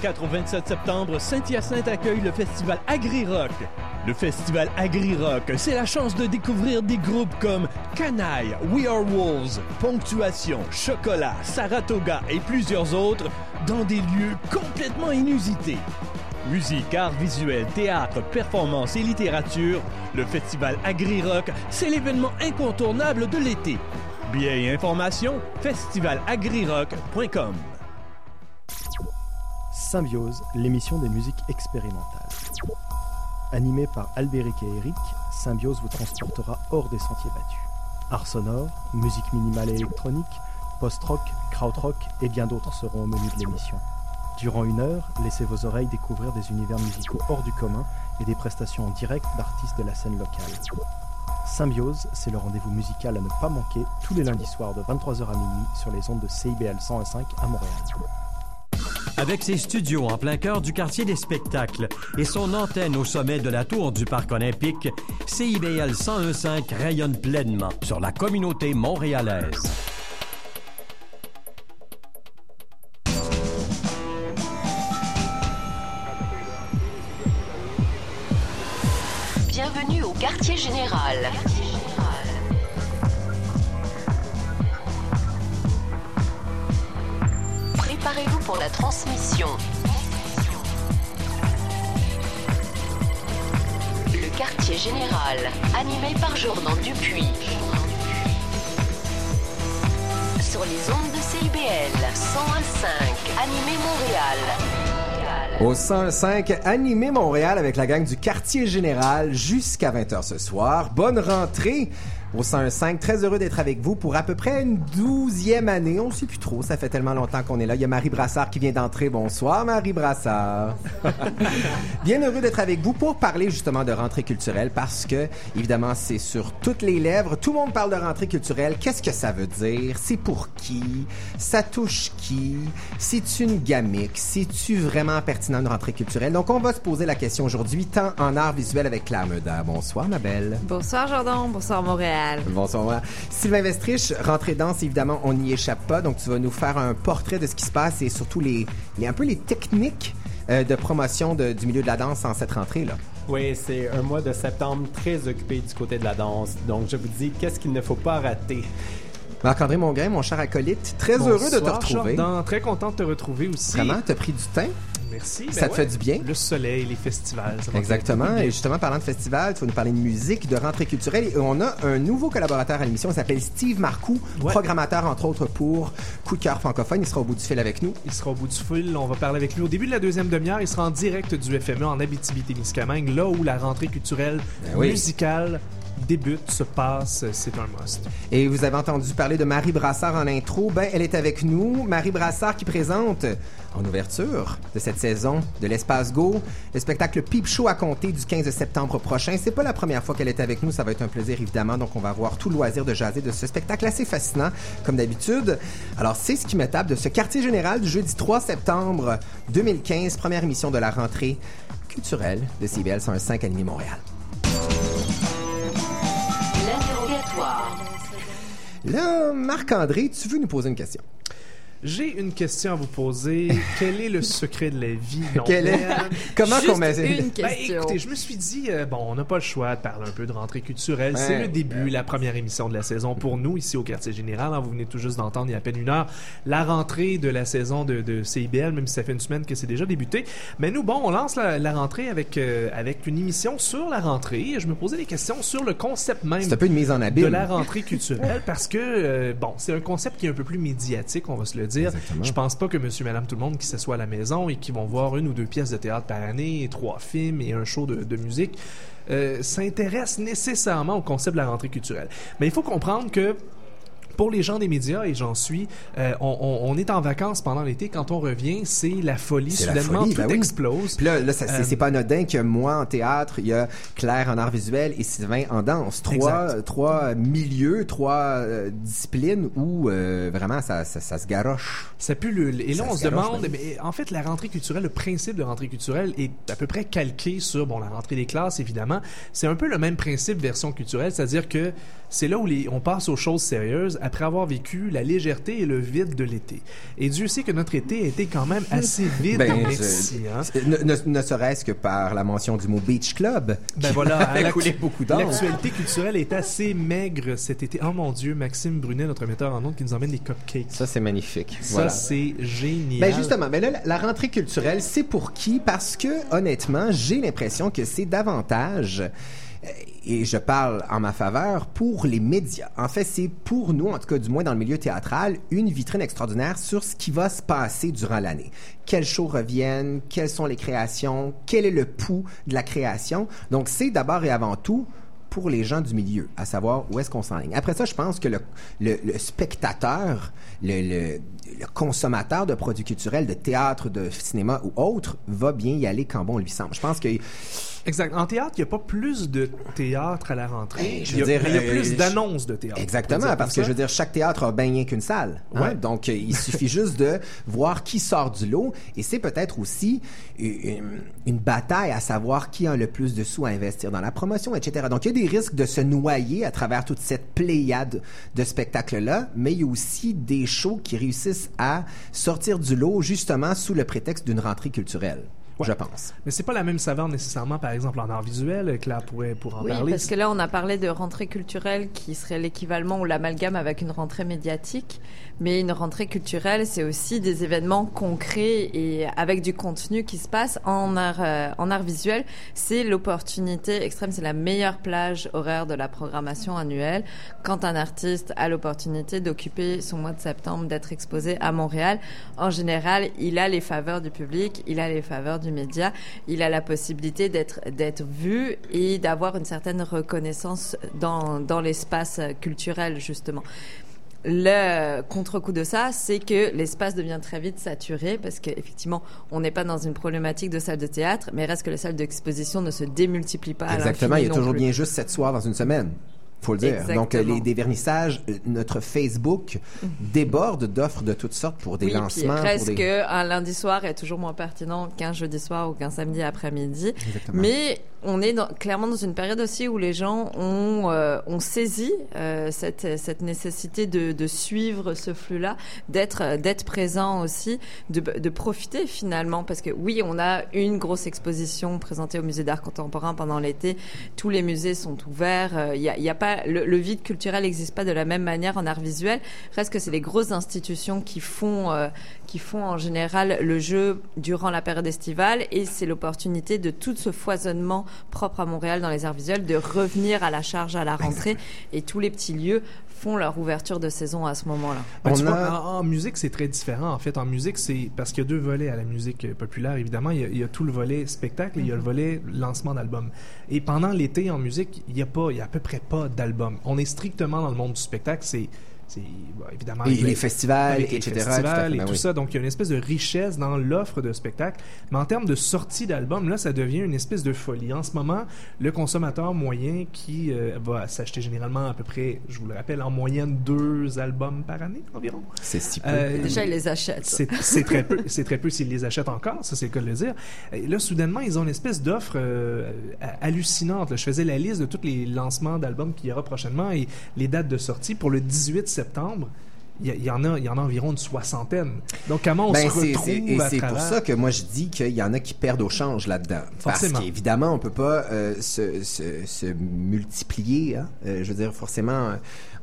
24 au 27 septembre, Saint-Hyacinthe accueille le festival Agri-Rock. Le festival Agri-Rock, c'est la chance de découvrir des groupes comme Canaille, We Are Wolves, Ponctuation, Chocolat, Saratoga et plusieurs autres dans des lieux complètement inusités. Musique, art visuel, théâtre, performance et littérature, le festival Agri-Rock, c'est l'événement incontournable de l'été. Billets et informations, festivalagrirock.com. Symbiose, l'émission des musiques expérimentales. Animé par Albéric et Eric, Symbiose vous transportera hors des sentiers battus. Art sonore, musique minimale et électronique, post-rock, krautrock et bien d'autres seront au menu de l'émission. Durant une heure, laissez vos oreilles découvrir des univers musicaux hors du commun et des prestations en direct d'artistes de la scène locale. Symbiose, c'est le rendez-vous musical à ne pas manquer tous les lundis soirs de 23h à minuit sur les ondes de CIBL 101.5 à Montréal. Avec ses studios en plein cœur du quartier des spectacles et son antenne au sommet de la tour du Parc olympique, CIBL 101.5 rayonne pleinement sur la communauté montréalaise. Bienvenue au quartier général. Préparez-vous pour la transmission. Le quartier général, animé par Jordan Dupuis. Sur les ondes de CIBL 101.5, animé Montréal. Au 105 Animé Montréal avec la gang du quartier général jusqu'à 20h ce soir. Bonne rentrée au 105. Très heureux d'être avec vous pour à peu près une douzième année. On ne sait plus trop. Ça fait tellement longtemps qu'on est là. Il y a Marie Brassard qui vient d'entrer. Bonsoir, Marie Brassard. Bien heureux d'être avec vous pour parler justement de rentrée culturelle parce que, évidemment, c'est sur toutes les lèvres. Tout le monde parle de rentrée culturelle. Qu'est-ce que ça veut dire? C'est pour qui? Ça touche qui? C'est une gamique? C'est-tu vraiment pertinent une rentrée culturelle? Donc, on va se poser la question aujourd'hui, tant en art visuel avec Claire Meuda. Bonsoir, ma belle. Bonsoir, Jordan. Bonsoir, Montréal. Bonsoir. Sylvain Vestrich, rentrée danse, évidemment, on n'y échappe pas. Donc, tu vas nous faire un portrait de ce qui se passe et surtout les, les un peu les techniques euh, de promotion de- du milieu de la danse en cette rentrée-là. Oui, c'est un mois de septembre très occupé du côté de la danse. Donc, je vous dis, qu'est-ce qu'il ne faut pas rater? Marc-André Mongrain, mon cher acolyte, très heureux de te Bonsoir, retrouver. Jordan. Très content de te retrouver aussi. Vraiment, t'as pris du temps? Merci. Ça Ben te ouais. fait du bien. Le soleil, les festivals. ça Exactement. Et justement, parlant de festival, tu vas nous parler de musique, de rentrée culturelle. Et on a un nouveau collaborateur à l'émission. Il s'appelle Steve Marcoux, Ouais. programmateur, entre autres, pour Coup de cœur francophone. Il sera au bout du fil avec nous. Il sera au bout du fil. On va parler avec lui au début de la deuxième demi-heure. Il sera en direct du FME en Abitibi-Témiscamingue, là où la rentrée culturelle Ben oui. Débute, se passe. C'est un must. Et vous avez entendu parler de Marie Brassard en intro. Ben, elle est avec nous. Marie Brassard qui présente en ouverture de cette saison de l'Espace Go le spectacle Peep Show à compter du 15 septembre prochain. C'est pas la première fois qu'elle est avec nous. Ça va être un plaisir évidemment. Donc on va avoir tout le loisir de jaser de ce spectacle assez fascinant comme d'habitude. Alors c'est ce qui me tape de ce quartier général du jeudi 3 septembre 2015, première émission de la rentrée culturelle de CBL 105 Animé Montréal. Là, Marc-André, tu veux nous poser une question? J'ai une question à vous poser. Quel est le secret de la vie? Non, Quel est- Comment Juste qu'on met une Ben, question. écoutez, je me suis dit, euh, bon, on n'a pas le choix de parler un peu de rentrée culturelle. Ouais. C'est le début, la première émission de la saison pour nous ici au quartier général. hein. vous venez tout juste d'entendre il y a à peine une heure la rentrée de la saison de, de CIBL, même si ça fait une semaine que c'est déjà débuté. Mais nous, bon, on lance la, la rentrée avec, euh, avec une émission sur la rentrée. Je me posais des questions sur le concept même C'est un peu une mise en de la rentrée culturelle parce que euh, bon, c'est un concept qui est un peu plus médiatique, on va se le dire. Exactement. Je pense pas que monsieur madame tout le monde qui s'assoit à la maison et qui vont voir une ou deux pièces de théâtre par année, et trois films et un show de, de musique euh, s'intéresse nécessairement au concept de la rentrée culturelle. Mais il faut comprendre que pour les gens des médias, et j'en suis, euh, on, on- on est en vacances pendant l'été. Quand on revient, c'est la folie. C'est Soudainement, tout ben oui. explose. Puis là, c'est, Euh, c'est pas anodin que moi en théâtre, il y a Claire en art visuel et Sylvain en danse. Trois, Exact. trois milieux, trois euh, disciplines où vraiment ça, ça, ça se garoche. Ça pullule. Et là, Ça on se demande, même. mais en fait, la rentrée culturelle, le principe de rentrée culturelle est à peu près calqué sur, bon, la rentrée des classes, évidemment. C'est un peu le même principe version culturelle, c'est-à-dire que c'est là où les, on passe aux choses sérieuses. Après avoir vécu la légèreté et le vide de l'été. Et Dieu sait que notre été a été quand même assez vide. Ben, merci. hein. ne, ne- ne serait-ce que par la mention du mot Beach Club. Ben qui voilà, coulé beaucoup. L'actualité culturelle est assez maigre cet été. Oh mon Dieu, Maxime Brunet, notre metteur en ondes, qui nous emmène des cupcakes. Ça, c'est magnifique. Ça, Voilà. c'est génial. Ben justement, ben là, la- rentrée culturelle, c'est pour qui? Parce que, honnêtement, j'ai l'impression que c'est davantage, et je parle en ma faveur, pour les médias. En fait, c'est pour nous, en tout cas du moins dans le milieu théâtral, une vitrine extraordinaire sur ce qui va se passer durant l'année. Quels shows reviennent, quelles sont les créations, quel est le pouls de la création. Donc, c'est d'abord et avant tout pour les gens du milieu, à savoir où est-ce qu'on s'enligne. Après ça, je pense que le, le, le spectateur, le, le, le consommateur de produits culturels, de théâtre, de cinéma ou autre, va bien y aller quand bon lui semble. Je pense que Exact. En théâtre, il n'y a pas plus de théâtre à la rentrée. Ben, je il, y a, veux dire, il y a euh, plus je- d'annonces de théâtre. Exactement, parce que je veux dire, chaque théâtre a bien qu'une salle. hein. Ouais. Donc, euh, il suffit juste de voir qui sort du lot. Et c'est peut-être aussi une, une bataille à savoir qui a le plus de sous à investir dans la promotion, etc. Donc, il y a des risques de se noyer à travers toute cette pléiade de spectacles-là, mais il y a aussi des shows qui réussissent à sortir du lot justement sous le prétexte d'une rentrée culturelle, je pense. Mais c'est pas la même saveur nécessairement, par exemple, en art visuel. Claire pourrait pour en Oui, parler. parce que là, on a parlé de rentrée culturelle qui serait l'équivalent ou l'amalgame avec une rentrée médiatique. Mais une rentrée culturelle, c'est aussi des événements concrets et avec du contenu qui se passe en art, euh, en art visuel. C'est l'opportunité extrême, c'est la meilleure plage horaire de la programmation annuelle. Quand un artiste a l'opportunité d'occuper son mois de septembre, d'être exposé à Montréal, en général, il a les faveurs du public, il a les faveurs du média, il a la possibilité d'être d'être vu et d'avoir une certaine reconnaissance dans dans l'espace culturel justement. Le contre-coup de ça, c'est que l'espace devient très vite saturé parce qu'effectivement, on n'est pas dans une problématique de salle de théâtre, mais reste que les salles d'exposition ne se démultiplient pas. à Exactement, il y a toujours plus. bien juste sept soirs dans une semaine. Faut le dire. Donc, euh, les, des vernissages, euh, notre Facebook déborde d'offres de toutes sortes pour des oui, lancements. Puis reste pour des... que un lundi soir est toujours moins pertinent qu'un jeudi soir ou qu'un samedi après-midi. Exactement. Mais on est dans- clairement dans une période aussi où les gens ont, euh, ont saisi euh, cette, cette nécessité de, de suivre ce flux-là, d'être euh, d'être présent aussi, de, de profiter finalement, parce que oui, on a une grosse exposition présentée au musée d'art contemporain pendant l'été. Tous les musées sont ouverts. euh, Il y a, il y a pas le, le vide culturel n'existe pas de la même manière en art visuel. Reste que c'est les grosses institutions qui font euh, qui font en général le jeu durant la période estivale et c'est l'opportunité de tout ce foisonnement propre à Montréal dans les arts visuels de revenir à la charge à la rentrée et tous les petits lieux font leur ouverture de saison à ce moment-là. Ben, tu On vois, a- en, en musique, c'est très différent. En fait, en musique, c'est parce qu'il y a deux volets à la musique euh, populaire. Évidemment, il y a, il y a tout le volet spectacle et il y a le volet lancement d'album. Et pendant l'été, en musique, il y a pas, il y a à peu près pas d'album. On est strictement dans le monde du spectacle. C'est bon, évidemment Et les le- festivals, les etc., festivals et ben tout oui. ça. Donc, il y a une espèce de richesse dans l'offre de spectacle. Mais en termes de sortie d'album, là, ça devient une espèce de folie. En ce moment, le consommateur moyen qui euh, va s'acheter généralement à peu près, je vous le rappelle, en moyenne deux albums par année environ. C'est si peu. Euh, Déjà, ils les achètent. c'est c'est très peu, c'est très peu s'ils les achètent encore, ça c'est le cas de le dire. Et là, soudainement, ils ont une espèce d'offre euh, hallucinante. là. Je faisais la liste de tous les lancements d'albums qu'il y aura prochainement et les dates de sortie pour le 18 septembre. Il y, a- il y en a, il y en a environ une soixantaine. Donc, comment on Ben, se retrouve c'est- et à c'est pour ça que moi je dis qu'il y en a qui perdent au change là-dedans. Parce qu'évidemment, on peut pas euh, se, se, se multiplier. Hein? Euh, je veux dire, forcément,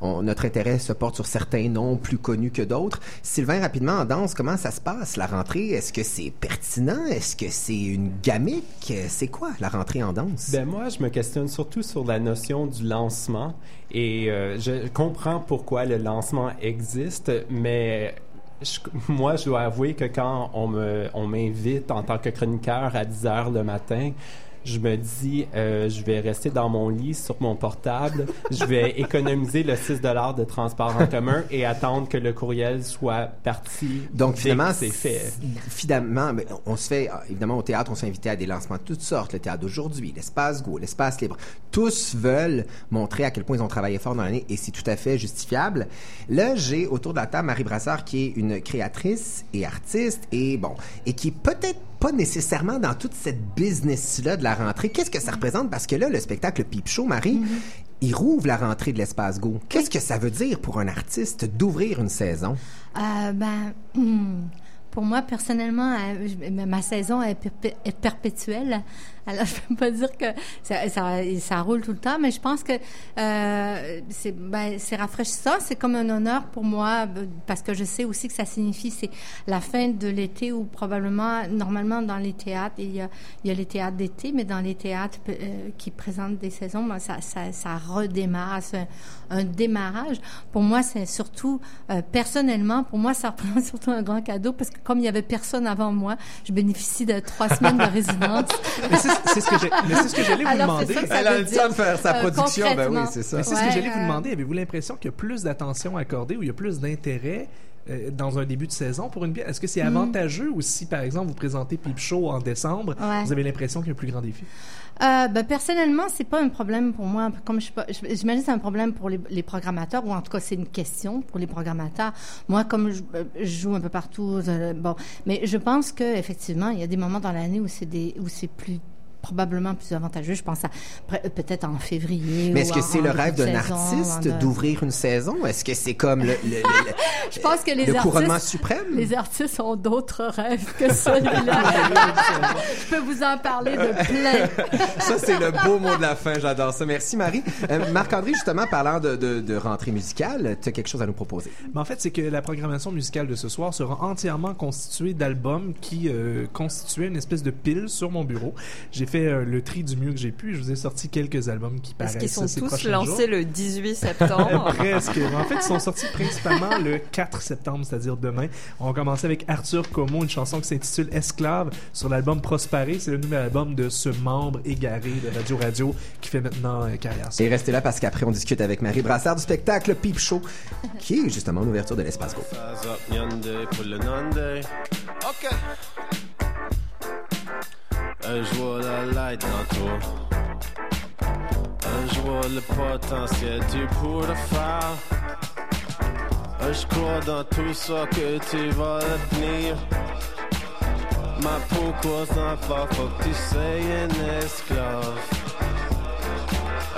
notre intérêt se porte sur certains noms plus connus que d'autres. Sylvain, rapidement, en danse, comment ça se passe, la rentrée? Est-ce que c'est pertinent? Est-ce que c'est une gamique? C'est quoi, la rentrée en danse? Ben moi, je me questionne surtout sur la notion du lancement et euh, je comprends pourquoi le lancement existe, mais moi, je dois avouer que quand on m'invite en tant que chroniqueur à 10 heures le matin, je me dis, euh, je vais rester dans mon lit sur mon portable, je vais économiser le 6 de transport en commun et attendre que le courriel soit parti. Donc finalement, c'est fait. Finalement, ben, on se fait ah, évidemment au théâtre, on s'est invité à des lancements de toutes sortes, le théâtre d'aujourd'hui, l'espace Go, l'espace libre. Tous veulent montrer à quel point ils ont travaillé fort dans l'année et c'est tout à fait justifiable. Là, j'ai autour de la table Marie Brassard qui est une créatrice et artiste et bon et qui est peut-être pas nécessairement dans toute cette business là de la rentrée. Qu'est-ce que ça représente? Parce que là le spectacle Peep Show Marie il rouvre la rentrée de l'espace Go. Qu'est-ce que ça veut dire pour un artiste d'ouvrir une saison? Euh, ben, hmm, pour moi, personnellement, euh, ma saison est, perpé- est perpétuelle. Alors, je peux pas dire que ça, ça, ça roule tout le temps, mais je pense que euh, c'est ben, rafraîchissant. C'est comme un honneur pour moi parce que je sais aussi que ça signifie c'est la fin de l'été ou probablement, normalement, dans les théâtres, il y a, il y a les théâtres d'été, mais dans les théâtres euh, qui présentent des saisons, ben, ça, ça, ça redémarre. C'est un, un démarrage. Pour moi, c'est surtout, euh, personnellement, pour moi, ça représente surtout un grand cadeau parce que comme il y avait personne avant moi, je bénéficie de trois semaines de résidence. C'est ce que j'ai- mais c'est ce que j'allais vous Alors, demander. ça ça Elle a le temps de faire sa euh, production, ben oui, c'est ça. Mais c'est ce que j'allais vous demander. Avez-vous l'impression qu'il y a plus d'attention accordée ou il y a plus d'intérêt euh, dans un début de saison pour une pièce? Est-ce que c'est avantageux ou si, par exemple, vous présentez Peep Show en décembre, Ouais. vous avez l'impression qu'il y a un plus grand défi? Euh, ben, personnellement, c'est pas un problème pour moi. Comme je, j'imagine c'est un problème pour les, les programmateurs, ou en tout cas, c'est une question pour les programmateurs. Moi, comme je, euh, je joue un peu partout, euh, bon, mais je pense que effectivement, il y a des moments dans l'année où c'est des, où c'est plus probablement plus avantageux. Je pense à peut-être en février. Mais est-ce que c'est le rêve d'un artiste d'ouvrir une saison? Est-ce que c'est comme le, le, le- Je pense que les le couronnement artistes, suprême? les artistes ont d'autres rêves que celui-là. je peux vous en parler de plein. Ça, c'est le beau mot de la fin. J'adore ça. Merci, Marie. Euh, Marc-André, justement, parlant de, de, de rentrée musicale, tu as quelque chose à nous proposer? Mais en fait, c'est que la programmation musicale de ce soir sera entièrement constituée d'albums qui euh, constituaient une espèce de pile sur mon bureau. J'ai fait euh, le tri du mieux que j'ai pu. Je vous ai sorti quelques albums qui paraissent Est-ce qu'ils sont ces tous lancés jours. le 18 septembre Presque. En fait, ils sont sortis principalement le 4 septembre, c'est-à-dire demain. On va commencer avec Arthur Como, une chanson qui s'intitule Esclave sur l'album Prospérer. C'est le nouvel album de ce membre égaré de Radio Radio qui fait maintenant euh, carrière. Et restez là parce qu'après, on discute avec Marie Brassard du spectacle Peep Show, qui est justement l'ouverture de l'espace Go. Ok. Un jour la light dans toi. Un jour le potentiel tu pourras faire. Je crois dans tout ça que tu vas tenir. Ma peau cause d'enfant, faut que tu sois un esclave.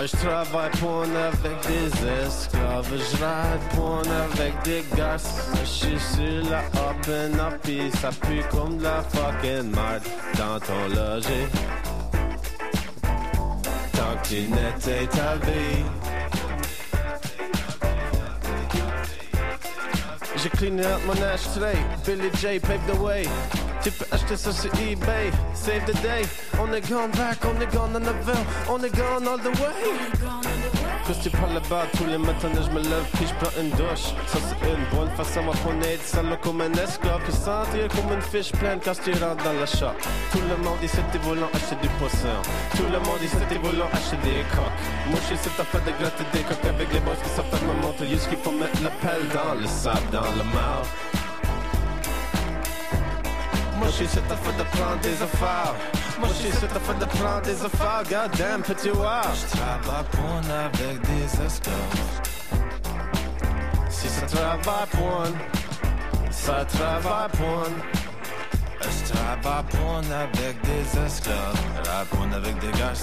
Je travaille pour avec des esclaves, je ride pour avec des gars. Je suis sur la up and up, ça pue comme de la fucking merde dans ton logis. Tant que tu n'étais ta vie. J'ai cleané up mon ashtray, Billy J paved the way. Tu peux acheter ça sur eBay, save the day. On est gone back, on est gone en avant, on est gone all the way. Que tu parles là-bas tous les matins, je me lève puis je prends une douche. Ça c'est une bonne façon à prendre être sale comme un esclave. Puis sentir comme une fiche pleine quand tu rentres dans la shop. Tout le monde ici t'es volant acheter du poisson. Tout le monde ici t'es volant acheter des coques. Moi je suis affaire de gratter des coques avec les boss qui savent me montrer juste qu'il faut mettre la pelle dans le sable, dans le mal. Moi je suis cette affaire de prendre des affaires. Moi je suis cette affaire de prendre des affaires. Goddamn petit. Je travaille pour avec des. Si ça travaille pour un, ça travaille pour un. Je travaille pour avec des esclaves. Avec des gars.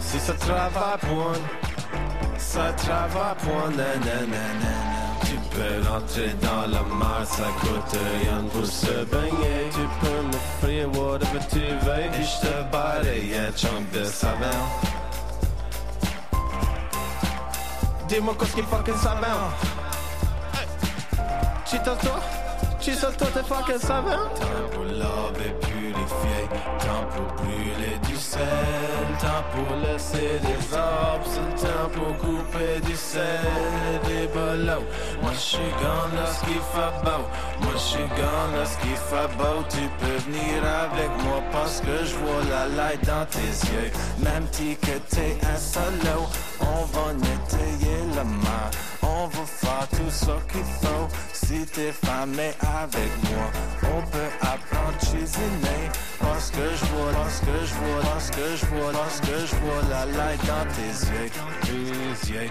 Si ça travaille pour un, ça travaille pour un. Tu peux rentrer dans la mer, ça coûte rien pour se baigner. Tu peux m'offrir whatever tu veux, et je te balaye un chunk de savon. Dis-moi qu'est-ce qu'il fucking savon. Cheat à toi, cheat à toi, t'es fucking savon. Temps temps pour brûler du sel, temps pour laisser des arbres, temps pour couper du sel, des bolos. Moi je suis gone lorsqu'il fait beau, moi je suis gone lorsqu'il fait beau. Tu peux venir avec moi parce que je vois la light dans tes yeux. Même si que t'es un solo, on va nettoyer la mer, on va faire tout ce qu'il faut. Si t'es famé avec moi, on peut apprendre à Parce que je vois, parce que je vois, parce que je vois, parce que je vois la light dans tes yeux, tes yeux.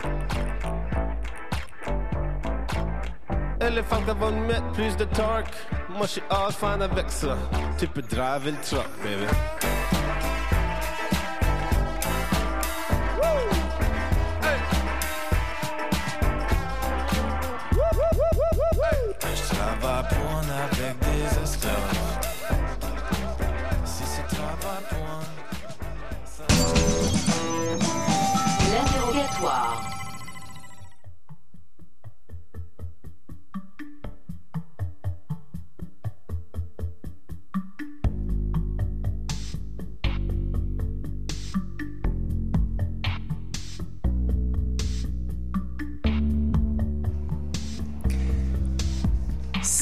Les femmes vont mettre plus de torque. Moi, je suis all fan avec ça. Tu peux driver le truck, baby.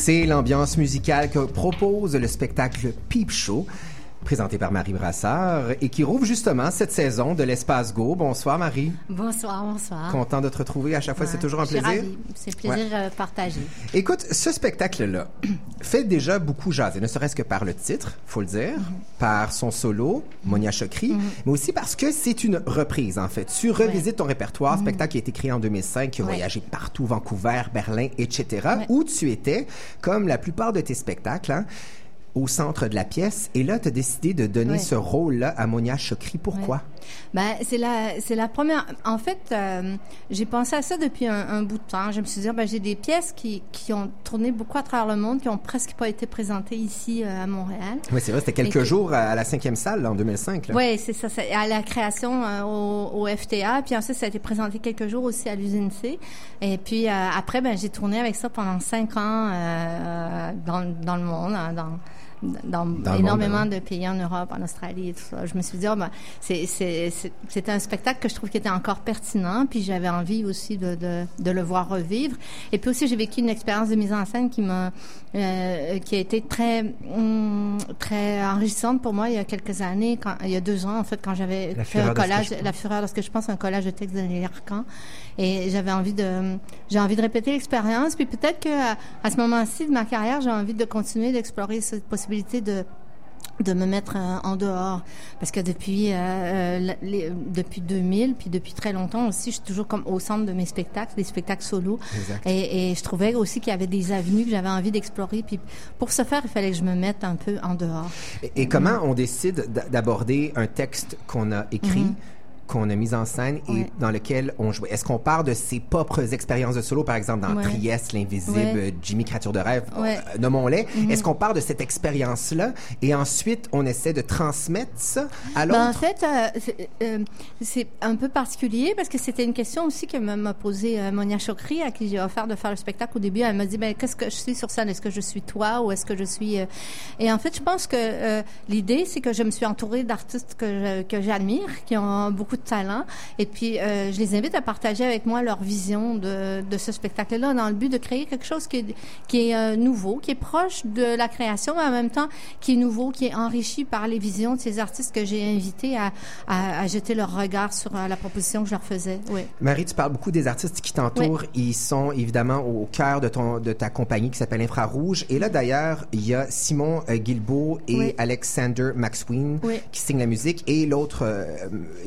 C'est l'ambiance musicale que propose le spectacle Peep Show, présenté par Marie Brassard et qui rouvre justement cette saison de l'Espace Go. Bonsoir Marie. Bonsoir, bonsoir. Content de te retrouver à chaque fois, c'est toujours un plaisir. C'est plaisir euh, partagé. Écoute, ce spectacle-là fait déjà beaucoup jaser, ne serait-ce que par le titre, faut le dire, Mm-hmm. par son solo, Monia Chokri, mais aussi parce que c'est une reprise, en fait. Tu revisites ton répertoire, spectacle qui a été créé en 2005, qui a voyagé partout, Vancouver, Berlin, etc., où tu étais, comme la plupart de tes spectacles, hein, au centre de la pièce. Et là, tu as décidé de donner Ouais. ce rôle-là à Monia Chokri. Pourquoi? Ben, c'est la, c'est la première. En fait, euh, j'ai pensé à ça depuis un, un bout de temps. Je me suis dit, ben, j'ai des pièces qui, qui ont tourné beaucoup à travers le monde, qui ont presque pas été présentées ici euh, à Montréal. Oui, c'est vrai, c'était quelques Et jours à la cinquième salle, là, en 2005. là. Oui, c'est ça, c'est à la création euh, au, au FTA, puis ensuite ça a été présenté quelques jours aussi à l'usine C. Et puis après, ben j'ai tourné avec ça pendant cinq ans dans, dans le monde, hein, dans dans, énormément monde, de pays en Europe, en Australie et tout ça. Je me suis dit, oh, ben, c'est, c'est, c'est, c'était un spectacle que je trouve qui était encore pertinent, puis j'avais envie aussi de, de, de le voir revivre. Et puis aussi, j'ai vécu une expérience de mise en scène qui m'a, euh, qui a été très, hum, très enrichissante pour moi il y a quelques années, quand, il y a deux ans en fait, quand j'avais fait un collage, la fureur lorsque je pense un collage de textes de Nelly Arcan, et j'avais envie de, j'ai envie de répéter l'expérience, puis peut-être que à, à ce moment-ci de ma carrière, j'ai envie de continuer d'explorer cette possibilité de de me mettre euh, en dehors. Parce que depuis euh, euh, les- depuis 2000 puis depuis très longtemps aussi je suis toujours comme au centre de mes spectacles des spectacles solo. Et, et je trouvais aussi qu'il y avait des avenues que j'avais envie d'explorer. Puis pour ce faire il fallait que je me mette un peu en dehors. Et, et comment on décide d'aborder un texte qu'on a écrit, qu'on a mis en scène et. Ouais. dans lequel on jouait? Est-ce qu'on part de ses propres expériences de solo, par exemple dans Ouais. Trieste, L'Invisible, Ouais. Jimmy Créature de rêve, euh, nommons-les? Mhm. Est-ce qu'on part de cette expérience-là et ensuite on essaie de transmettre ça à l'autre? Ben, en fait, euh, c'est- euh, c'est un peu particulier parce que c'était une question aussi que m'a posée Monia Chokri, à qui j'ai offert de faire le spectacle au début. Elle m'a dit, ben, qu'est-ce que je suis sur scène? Est-ce que je suis toi ou est-ce que je suis... Et en fait, je pense que l'idée, c'est que je me suis entourée d'artistes que j'admire, qui ont beaucoup de talent. Et puis, euh, je les invite à partager avec moi leur vision de, de ce spectacle-là dans le but de créer quelque chose qui est, qui est euh, nouveau, qui est proche de la création, mais en même temps qui est nouveau, qui est enrichi par les visions de ces artistes que j'ai invités à, à, à jeter leur regard sur euh, la proposition que je leur faisais. Oui. Marie, tu parles beaucoup des artistes qui t'entourent. Ils sont évidemment au cœur de ton de ta compagnie qui s'appelle Infrarouge. Et là, d'ailleurs, il y a Simon Guilbeault et Oui. Alexander McSween qui signent la musique et l'autre euh,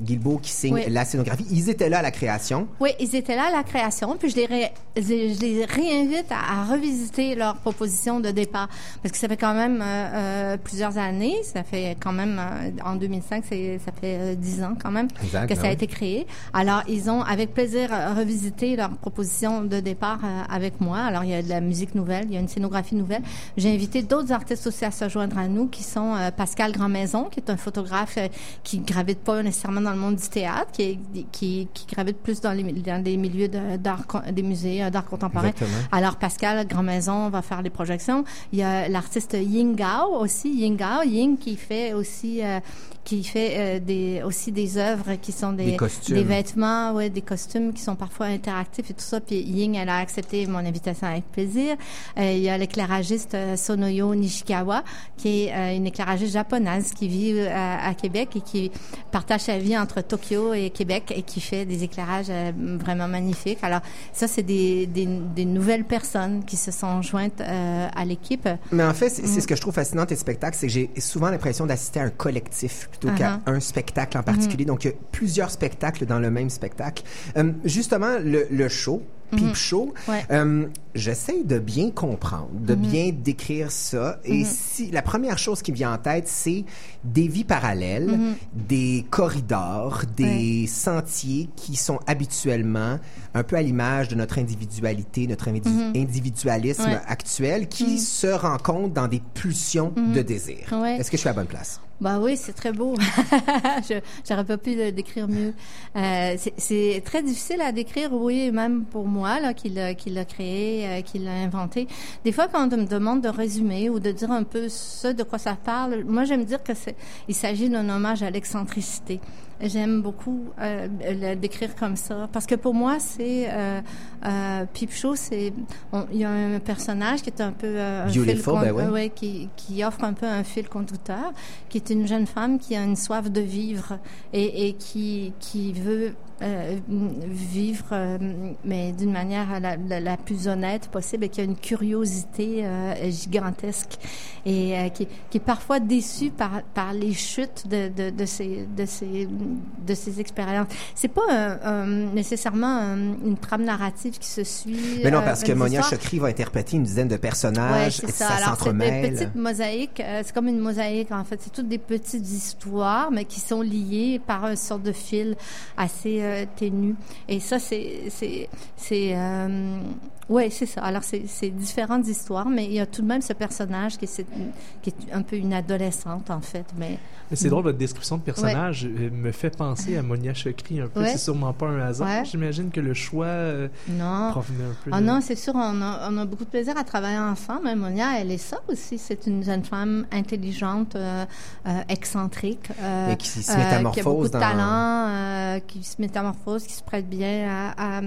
Guilbeault qui signe Oui. la scénographie. Ils étaient là à la création. Oui, ils étaient là à la création, puis je les, ré- je je les réinvite à, à revisiter leur proposition de départ, parce que ça fait quand même euh, euh, plusieurs années, ça fait quand même, euh, en 2005, c'est, ça fait dix ans quand même Exact, que ben ça a oui. été créé. Alors, ils ont avec plaisir revisité leur proposition de départ avec moi. Alors, il y a de la musique nouvelle, il y a une scénographie nouvelle. J'ai invité d'autres artistes aussi à se joindre à nous, qui sont Pascal Grandmaison, qui est un photographe qui gravite pas nécessairement dans le monde du théâtre, qui, est- qui, qui gravite plus dans les, dans des milieux d'art, des musées euh, d'art contemporain. Exactement. Alors, Pascal Grandmaison va faire les projections. Il y a l'artiste Ying Gao aussi, Ying Gao, Ying qui fait aussi, euh, qui fait euh, des, aussi des œuvres qui sont des, Des costumes. des vêtements, ouais, des costumes qui sont parfois interactifs et tout ça. Puis Ying, elle a accepté mon invitation avec plaisir. Euh, il y a l'éclairagiste Sonoyo Nishikawa, qui est une éclairagiste japonaise qui vit à, à Québec et qui partage sa vie entre Tokyo et Québec et qui fait des éclairages euh, vraiment magnifiques. Alors ça, c'est des, des, des nouvelles personnes qui se sont jointes euh, à l'équipe. Mais en fait, c'est Mm. ce que je trouve fascinant tes spectacles, c'est que j'ai souvent l'impression d'assister à un collectif plutôt qu'à Uh-huh. un spectacle en particulier. Donc, il y a plusieurs spectacles dans le même spectacle. Euh, justement, le, le show, Peep Show. Ouais. euh, j'essaye de bien comprendre, de bien décrire ça. Et si la première chose qui me vient en tête, c'est des vies parallèles, des corridors, des sentiers qui sont habituellement un peu à l'image de notre individualité, notre individu- individualisme Ouais. actuel, qui se rencontrent dans des pulsions de désir. Ouais. Est-ce que je suis à la bonne place? Bah oui, c'est très beau. Je J'aurais pas pu le décrire mieux. Euh, c'est- c'est très difficile à décrire, oui, même pour moi, là, qui l'a qui l'a créé, euh, qui l'a inventé. Des fois, quand on me demande de résumer ou de dire un peu ce de quoi ça parle, moi, j'aime dire que c'est, il s'agit d'un hommage à l'excentricité. J'aime beaucoup euh, le décrire comme ça parce que pour moi c'est euh, euh, Peep Show c'est il y a un personnage qui est un peu euh, un Beautiful, fil ben ouais. euh, ouais, qui, qui offre un peu un fil conducteur qui est une jeune femme qui a une soif de vivre et, et qui qui veut euh, vivre euh, mais d'une manière la, la, la plus honnête possible et qui a une curiosité euh, gigantesque et euh, qui, qui est parfois déçue par par les chutes de de, de ces de ces de ces expériences. C'est pas un- un- nécessairement un- une trame narrative qui se suit. Mais non, euh, parce que une Monia. Chokri va interpréter une dizaine de personnages, et ça. ça Alors, c'est des s'entremêle. petites mosaïques. euh, c'est comme une mosaïque, en fait. C'est toutes des petites histoires, mais qui sont liées par un sorte de fil assez euh, ténu. Et ça, c'est... c'est, ouais, c'est ça. Alors, c'est, différentes histoires, mais il y a tout de même ce personnage qui est, cette- qui est un peu une adolescente, en fait. Mais, Mais c'est drôle, votre description de personnage euh, me fait penser à Monia Chokri un peu. Ouais. C'est sûrement pas un hasard. Ouais. J'imagine que le choix euh, non. provenait un peu Ah de... non, c'est sûr, on a, on a beaucoup de plaisir à travailler ensemble. Mais Monia, elle est ça aussi. C'est une jeune femme intelligente, euh, euh, excentrique. euh, Et qui se euh, qui a métamorphose beaucoup de dans- talent, euh, qui se métamorphose, qui se prête bien à... à-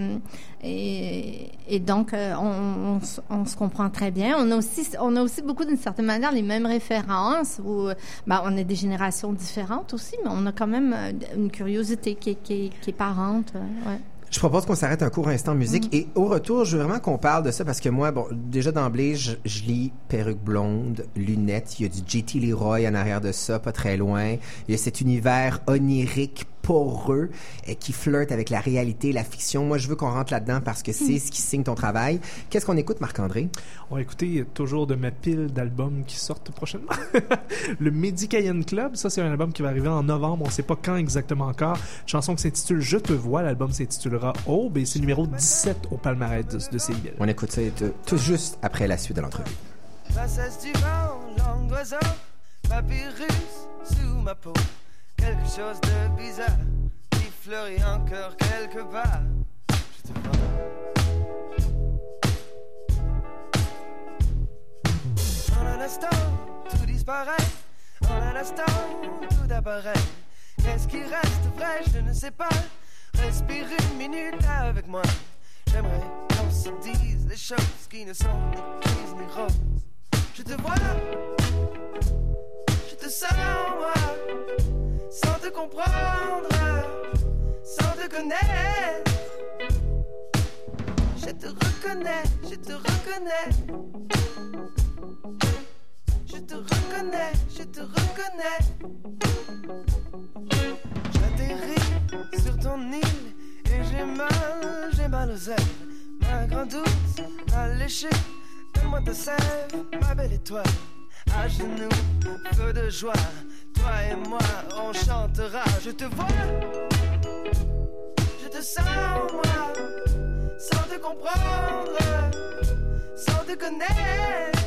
et, et donc, euh, on, on se- on se comprend très bien. On a aussi, on a aussi beaucoup, d'une certaine manière, les mêmes références. Où, ben, on est des générations différentes aussi, mais on a quand même euh, une curiosité qui est, qui qui est parente. euh, ouais. Je propose qu'on s'arrête un court instant musique Mm. et au retour, je veux vraiment qu'on parle de ça parce que moi, bon, déjà d'emblée, je, je lis perruque blonde, lunettes, il y a du JT Leroy en arrière de ça, pas très loin. Il y a cet univers onirique poreux et qui flirte avec la réalité, la fiction. Moi, je veux qu'on rentre là-dedans parce que c'est ce qui signe ton travail. Qu'est-ce qu'on écoute, Marc-André? On va écouter toujours de ma pile d'albums qui sortent prochainement. le Medicayen Club, ça c'est un album qui va arriver en novembre, on sait pas quand exactement encore. Chanson qui s'intitule Je te vois, l'album s'intitulera Aube et c'est numéro 17 au palmarès de, de CIBL. On écoute ça tout, tout juste après la suite de l'entrevue. Princesse du vent, langue d'oiseau, papyrus sous ma peau. Quelque chose de bizarre qui fleurit encore quelque part. Je te vois. En un instant, tout disparaît. En un instant, tout apparaît. Qu'est-ce qui reste vrai, je ne sais pas. Respire une minute avec moi. J'aimerais qu'on se dise les choses qui ne sont ni grises ni roses. Je te vois, je te sens moi, sans te comprendre, sans te connaître. Je te reconnais, je te reconnais. Je te reconnais, je te reconnais. J'atterris sur ton île et j'ai mal, j'ai mal aux ailes. Ma grande douce, mal léchée, donne-moi ta sève, ma belle étoile. À genoux, feu de joie, toi et moi, on chantera. Je te vois, je te sens, moi, sans te comprendre, sans te connaître.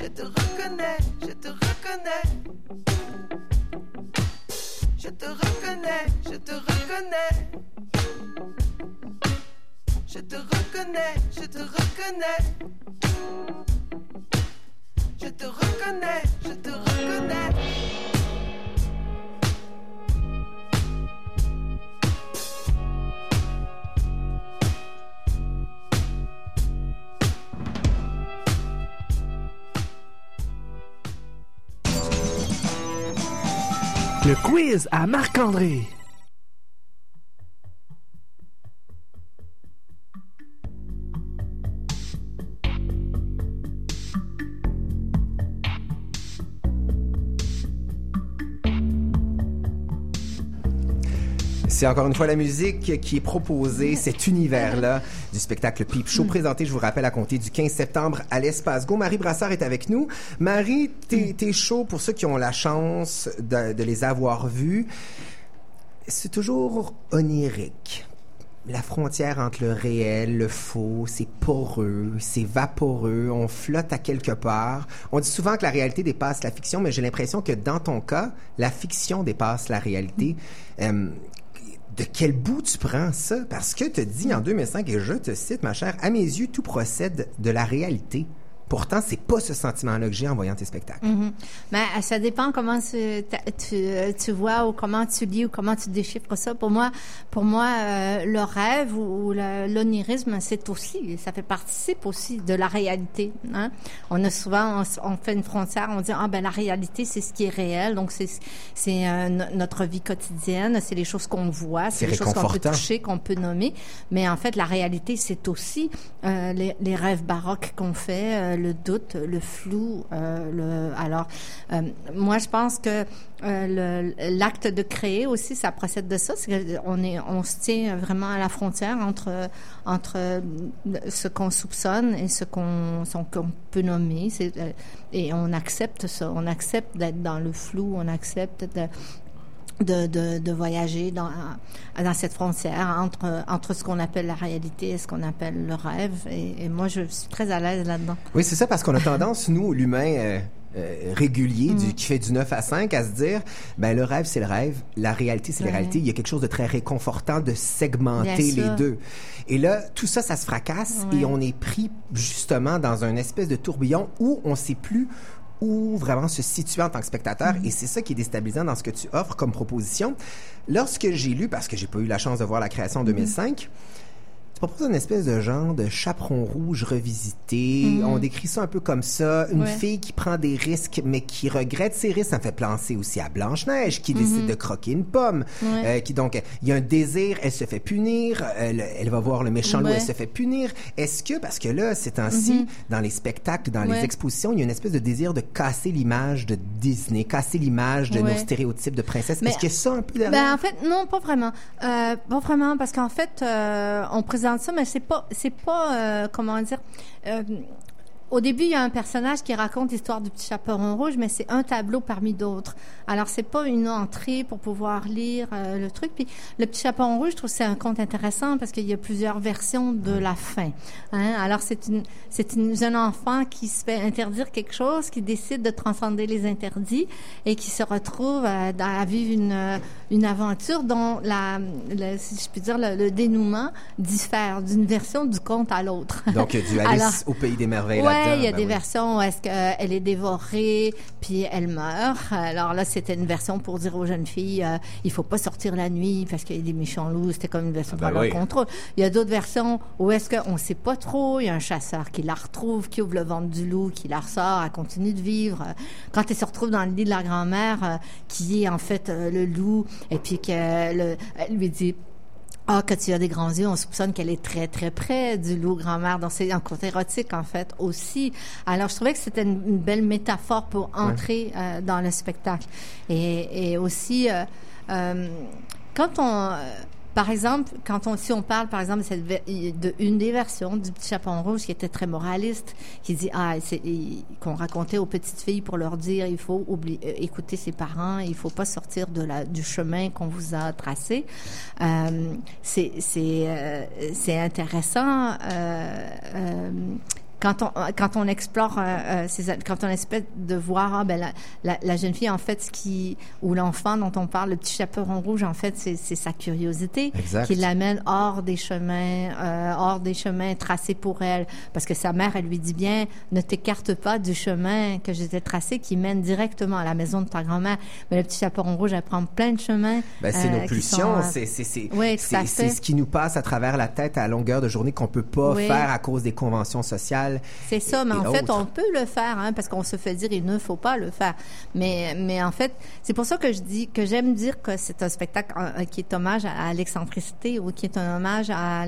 Je te reconnais, je te reconnais. Je te reconnais, je te reconnais. Je te reconnais, je te reconnais. Je te reconnais, je te reconnais. Le quiz à Marc-André. C'est encore une fois la musique qui est proposée, cet univers-là du spectacle Peep Show, présenté, je vous rappelle, à compter du 15 septembre à l'Espace Go. Marie Brassard est avec nous. Marie, tes, shows, pour ceux qui ont la chance de, de les avoir vus, c'est toujours onirique. la frontière entre le réel, le faux, c'est poreux, c'est vaporeux, on flotte à quelque part. On dit souvent que la réalité dépasse la fiction, mais j'ai l'impression que dans ton cas, la fiction dépasse la réalité. Euh, de quel bout tu prends ça? Parce que tu dis en 2005, et je te cite, ma chère, à mes yeux, tout procède de la réalité. Pourtant, c'est pas ce sentiment-là que j'ai en voyant tes spectacles. Mhm. Mais euh, ça dépend comment tu, ta- tu, euh, tu vois ou comment tu lis ou comment tu déchiffres ça. Pour moi, pour moi, euh, le rêve ou, ou l'onirisme, c'est aussi, ça fait participe aussi de la réalité. Hein? On a souvent, on, fait une frontière, on dit ah ben la réalité c'est ce qui est réel, donc c'est c'est euh, no- notre vie quotidienne, c'est les choses qu'on voit, C'est les choses qu'on peut toucher, qu'on peut nommer. Mais en fait, la réalité c'est aussi euh, les, les rêves baroques qu'on fait, le doute, le flou. euh, le alors euh, moi je pense que euh, l'acte de créer aussi, ça procède de ça. On est, on se tient vraiment à la frontière entre entre ce qu'on soupçonne et ce qu'on peut nommer. Et on accepte ça. On accepte d'être dans le flou. On accepte de de, de, de voyager dans, dans cette frontière entre, entre ce qu'on appelle la réalité et ce qu'on appelle le rêve. Et, et moi, je suis très à l'aise là-dedans. Oui, c'est ça, parce qu'on a tendance, nous, l'humain euh, euh, régulier, Mm. qui fait du 9 à 5, à se dire, ben le rêve, c'est le rêve, la réalité, c'est la réalité. Il y a quelque chose de très réconfortant de segmenter les deux. Et là, tout ça, ça se fracasse Ouais. et on est pris justement dans un espèce de tourbillon où on sait plus où vraiment se situer en tant que spectateur. Mm-hmm. Et c'est ça qui est déstabilisant dans ce que tu offres comme proposition. Lorsque j'ai lu, parce que j'ai pas eu la chance de voir la création en Mm-hmm. 2005, tu proposes une espèce de genre de chaperon rouge revisité. Mhm. On décrit ça un peu comme ça. Une Ouais. fille qui prend des risques, mais qui regrette ses risques. Ça me fait penser aussi à Blanche-Neige, qui décide de croquer une pomme. Mhm. Ouais. Euh, qui donc, il y a un désir, elle se fait punir. Elle, elle va voir le méchant loup, elle se fait punir. Est-ce que, parce que là, ces temps-ci, Mhm. dans les spectacles, dans les expositions, il y a une espèce de désir de casser l'image de Disney, casser l'image de nos stéréotypes de princesse. Est-ce a ça un peu derrière? Ben, en fait, non, pas vraiment. Euh, pas vraiment, parce qu'en fait, euh, on présente ça, mais c'est pas, c'est pas, euh, comment dire. euh, au début, il y a un personnage qui raconte l'histoire du petit chaperon rouge, mais c'est un tableau parmi d'autres. Alors, c'est pas une entrée pour pouvoir lire euh, le truc. Puis, le petit chaperon rouge, je trouve que c'est un conte intéressant parce qu'il y a plusieurs versions de la fin. Hein? Alors, c'est une, c'est une jeune enfant qui se fait interdire quelque chose, qui décide de transcender les interdits et qui se retrouve à, à vivre une, euh, une aventure dont la, le- si je puis dire, le, le dénouement diffère d'une version du conte à l'autre. Donc, il y a du Alice Alors- au pays des merveilles Ouais, il y a Ben des oui. versions où est-ce qu'elle est dévorée, puis elle meurt. Alors là, c'était une version pour dire aux jeunes filles, euh, il faut pas sortir la nuit parce qu'il y a des méchants loups. C'était comme une version Ah ben par oui. leur contrôle. Il y a d'autres versions où est-ce qu'on sait pas trop. Il y a un chasseur qui la retrouve, qui ouvre le ventre du loup, qui la ressort, elle continue de vivre. Quand elle se retrouve dans le lit de la grand-mère, euh, qui est en fait euh, le loup, et puis qu'elle elle lui dit ah, que tu as des grands yeux, on soupçonne qu'elle est très, très près du loup grand-mère. Donc, c'est un côté érotique, en fait, aussi. Alors, je trouvais que c'était une, une belle métaphore pour entrer euh, dans le spectacle. Et, et aussi, euh, euh, quand on... par exemple, quand on, si on parle, par exemple, de, cette, de une des versions du petit chaperon rouge qui était très moraliste, qui dit ah, qu'on racontait aux petites filles pour leur dire il faut oublier, euh, écouter ses parents, il faut pas sortir de la du chemin qu'on vous a tracé. Euh, c'est c'est euh, intéressant. Euh, euh, quand on quand on explore euh, euh, ces, quand on espère de voir ah, ben la, la, la jeune fille en fait ce qui ou l'enfant dont on parle le petit chaperon rouge en fait c'est c'est sa curiosité Exact. qui l'amène hors des chemins euh, hors des chemins tracés pour elle parce que sa mère elle lui dit bien ne t'écarte pas du chemin que j'étais tracé qui mène directement à la maison de ta grand-mère mais le petit chaperon rouge elle prend plein de chemins Ben, c'est euh, nos pulsions, euh, c'est c'est c'est ce qui nous passe à travers la tête à longueur de journée qu'on peut pas Oui. faire à cause des conventions sociales. C'est ça, mais en fait, on peut le faire, hein, parce qu'on se fait dire il ne faut pas le faire. Mais, mais en fait, c'est pour ça que je dis que j'aime dire que c'est un spectacle euh, qui est hommage à, l'excentricité ou qui est un hommage à,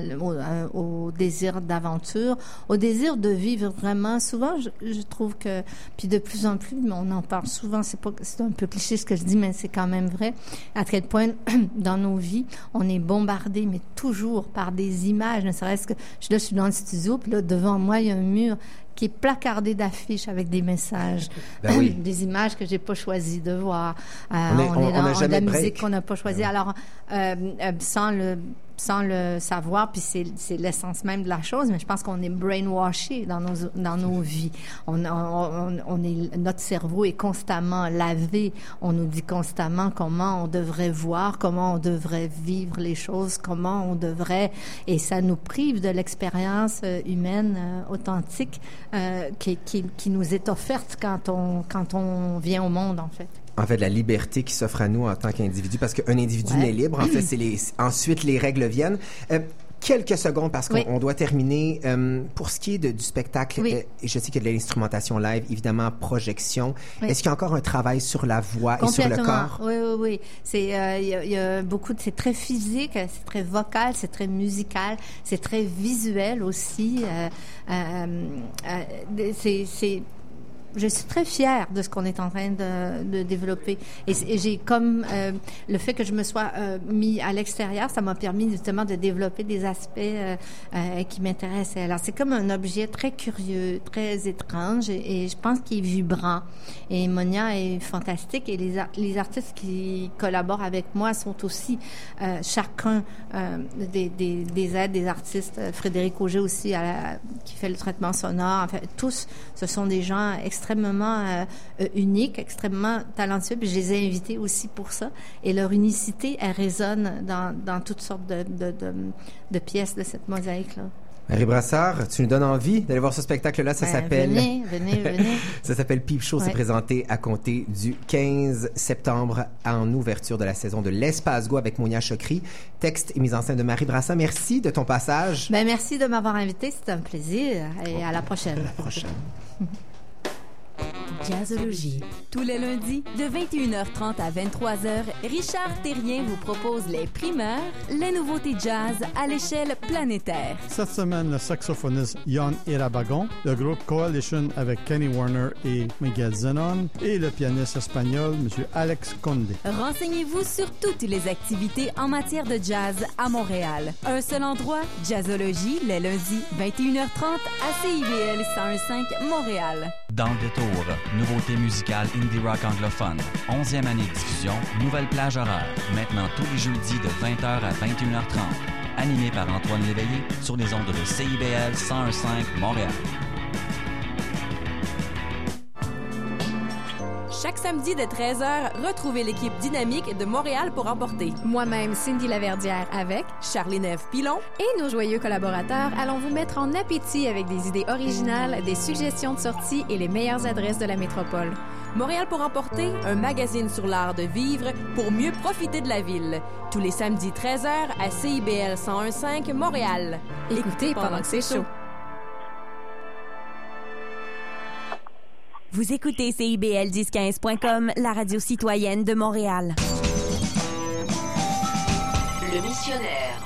au, désir d'aventure, au désir de vivre vraiment. Souvent, je, je trouve que, puis de plus en plus, on en parle souvent. C'est pas, c'est un peu cliché ce que je dis, mais c'est quand même vrai. À quel point dans nos vies, on est bombardé, mais toujours par des images. Ne serait-ce que, je, là, je suis dans le studio, puis là, devant moi, il y a un mur qui est placardé d'affiches avec des messages, Ben oui. des images que j'ai pas choisi de voir. Euh, On est- on- on dans de la break. musique qu'on n'a pas choisi. Alors, euh, euh, sans le sans le savoir, puis c'est l'essence même de la chose, mais je pense qu'on est brainwashé dans nos, dans nos vies. On, on, on est, notre cerveau est constamment lavé. On nous dit constamment comment on devrait voir, comment on devrait vivre les choses, comment on devrait, et ça nous prive de l'expérience euh, humaine euh, authentique euh, qui, qui, qui nous est offerte quand on, quand on vient au monde, en fait. En fait, la liberté qui s'offre à nous en tant qu'individu, parce qu'un individu Ouais. n'est libre. En fait, c'est les, ensuite les règles viennent. Euh, quelques secondes parce qu'on Oui. doit terminer. Euh, pour ce qui est de- du spectacle, Oui. euh, je sais qu'il y a de l'instrumentation live, évidemment, projection. Oui. Est-ce qu'il y a encore un travail sur la voix et sur le corps? Oui, oui, oui. C'est, euh, il y, a- il y a beaucoup de, c'est très physique, c'est très vocal, c'est très musical, c'est très visuel aussi. Euh, euh, euh, c'est, c'est, je suis très fière de ce qu'on est en train de, de développer. Et, j'ai comme euh, le fait que je me sois euh, mis à l'extérieur, ça m'a permis justement de développer des aspects euh, euh, qui m'intéressaient. Alors c'est comme un objet très curieux, très étrange, et, je pense qu'il est vibrant. Et Monia est fantastique, et les, les artistes qui collaborent avec moi sont aussi euh, chacun euh, des, des, des aides, des artistes. Frédéric Auger aussi, qui fait le traitement sonore. En fait, tous, ce sont des gens extrêmement euh, euh, uniques, extrêmement talentueux. Puis je les ai invités aussi pour ça. Et leur unicité, elle résonne dans, dans toutes sortes de, de, de, de pièces de cette mosaïque-là. Marie Brassard, tu nous donnes envie d'aller voir ce spectacle-là? Ça Ben, s'appelle... venez, venez, venez. ça s'appelle Peep Show. C'est présenté à compter du 15 septembre en ouverture de la saison de l'Espace Go avec Monia Chokri. Texte et mise en scène de Marie Brassard. Merci de ton passage. Ben, merci de m'avoir invité. C'était un plaisir. Et à la prochaine. la prochaine. Jazzologie. Tous les lundis, de 21h30 à 23h, Richard Terrien vous propose les primeurs, les nouveautés jazz à l'échelle planétaire. Cette semaine, le saxophoniste Jan Irabagon, le groupe Coalition avec Kenny Warner et Miguel Zenon et le pianiste espagnol M. Alex Conde. Renseignez-vous sur toutes les activités en matière de jazz à Montréal. Un seul endroit, Jazzologie, les lundis, 21h30 à CIBL 101.5 Montréal. Dans le détour, nouveauté musicale indie rock anglophone. 11e année de diffusion, nouvelle plage horaire. Maintenant tous les jeudis de 20h à 21h30. Animé par Antoine Léveillé sur les ondes de CIBL 101.5 Montréal. Chaque samedi de 13h, retrouvez l'équipe dynamique de Montréal pour emporter. Moi-même, Cindy Laverdière avec Charlie Neve Pilon et nos joyeux collaborateurs allons vous mettre en appétit avec des idées originales, des suggestions de sortie et les meilleures adresses de la métropole. Montréal pour emporter, un magazine sur l'art de vivre pour mieux profiter de la ville. Tous les samedis 13h à CIBL 101.5 Montréal. Écoutez pendant que c'est chaud. Vous écoutez CIBL 1015.com, la radio citoyenne de Montréal. Le missionnaire.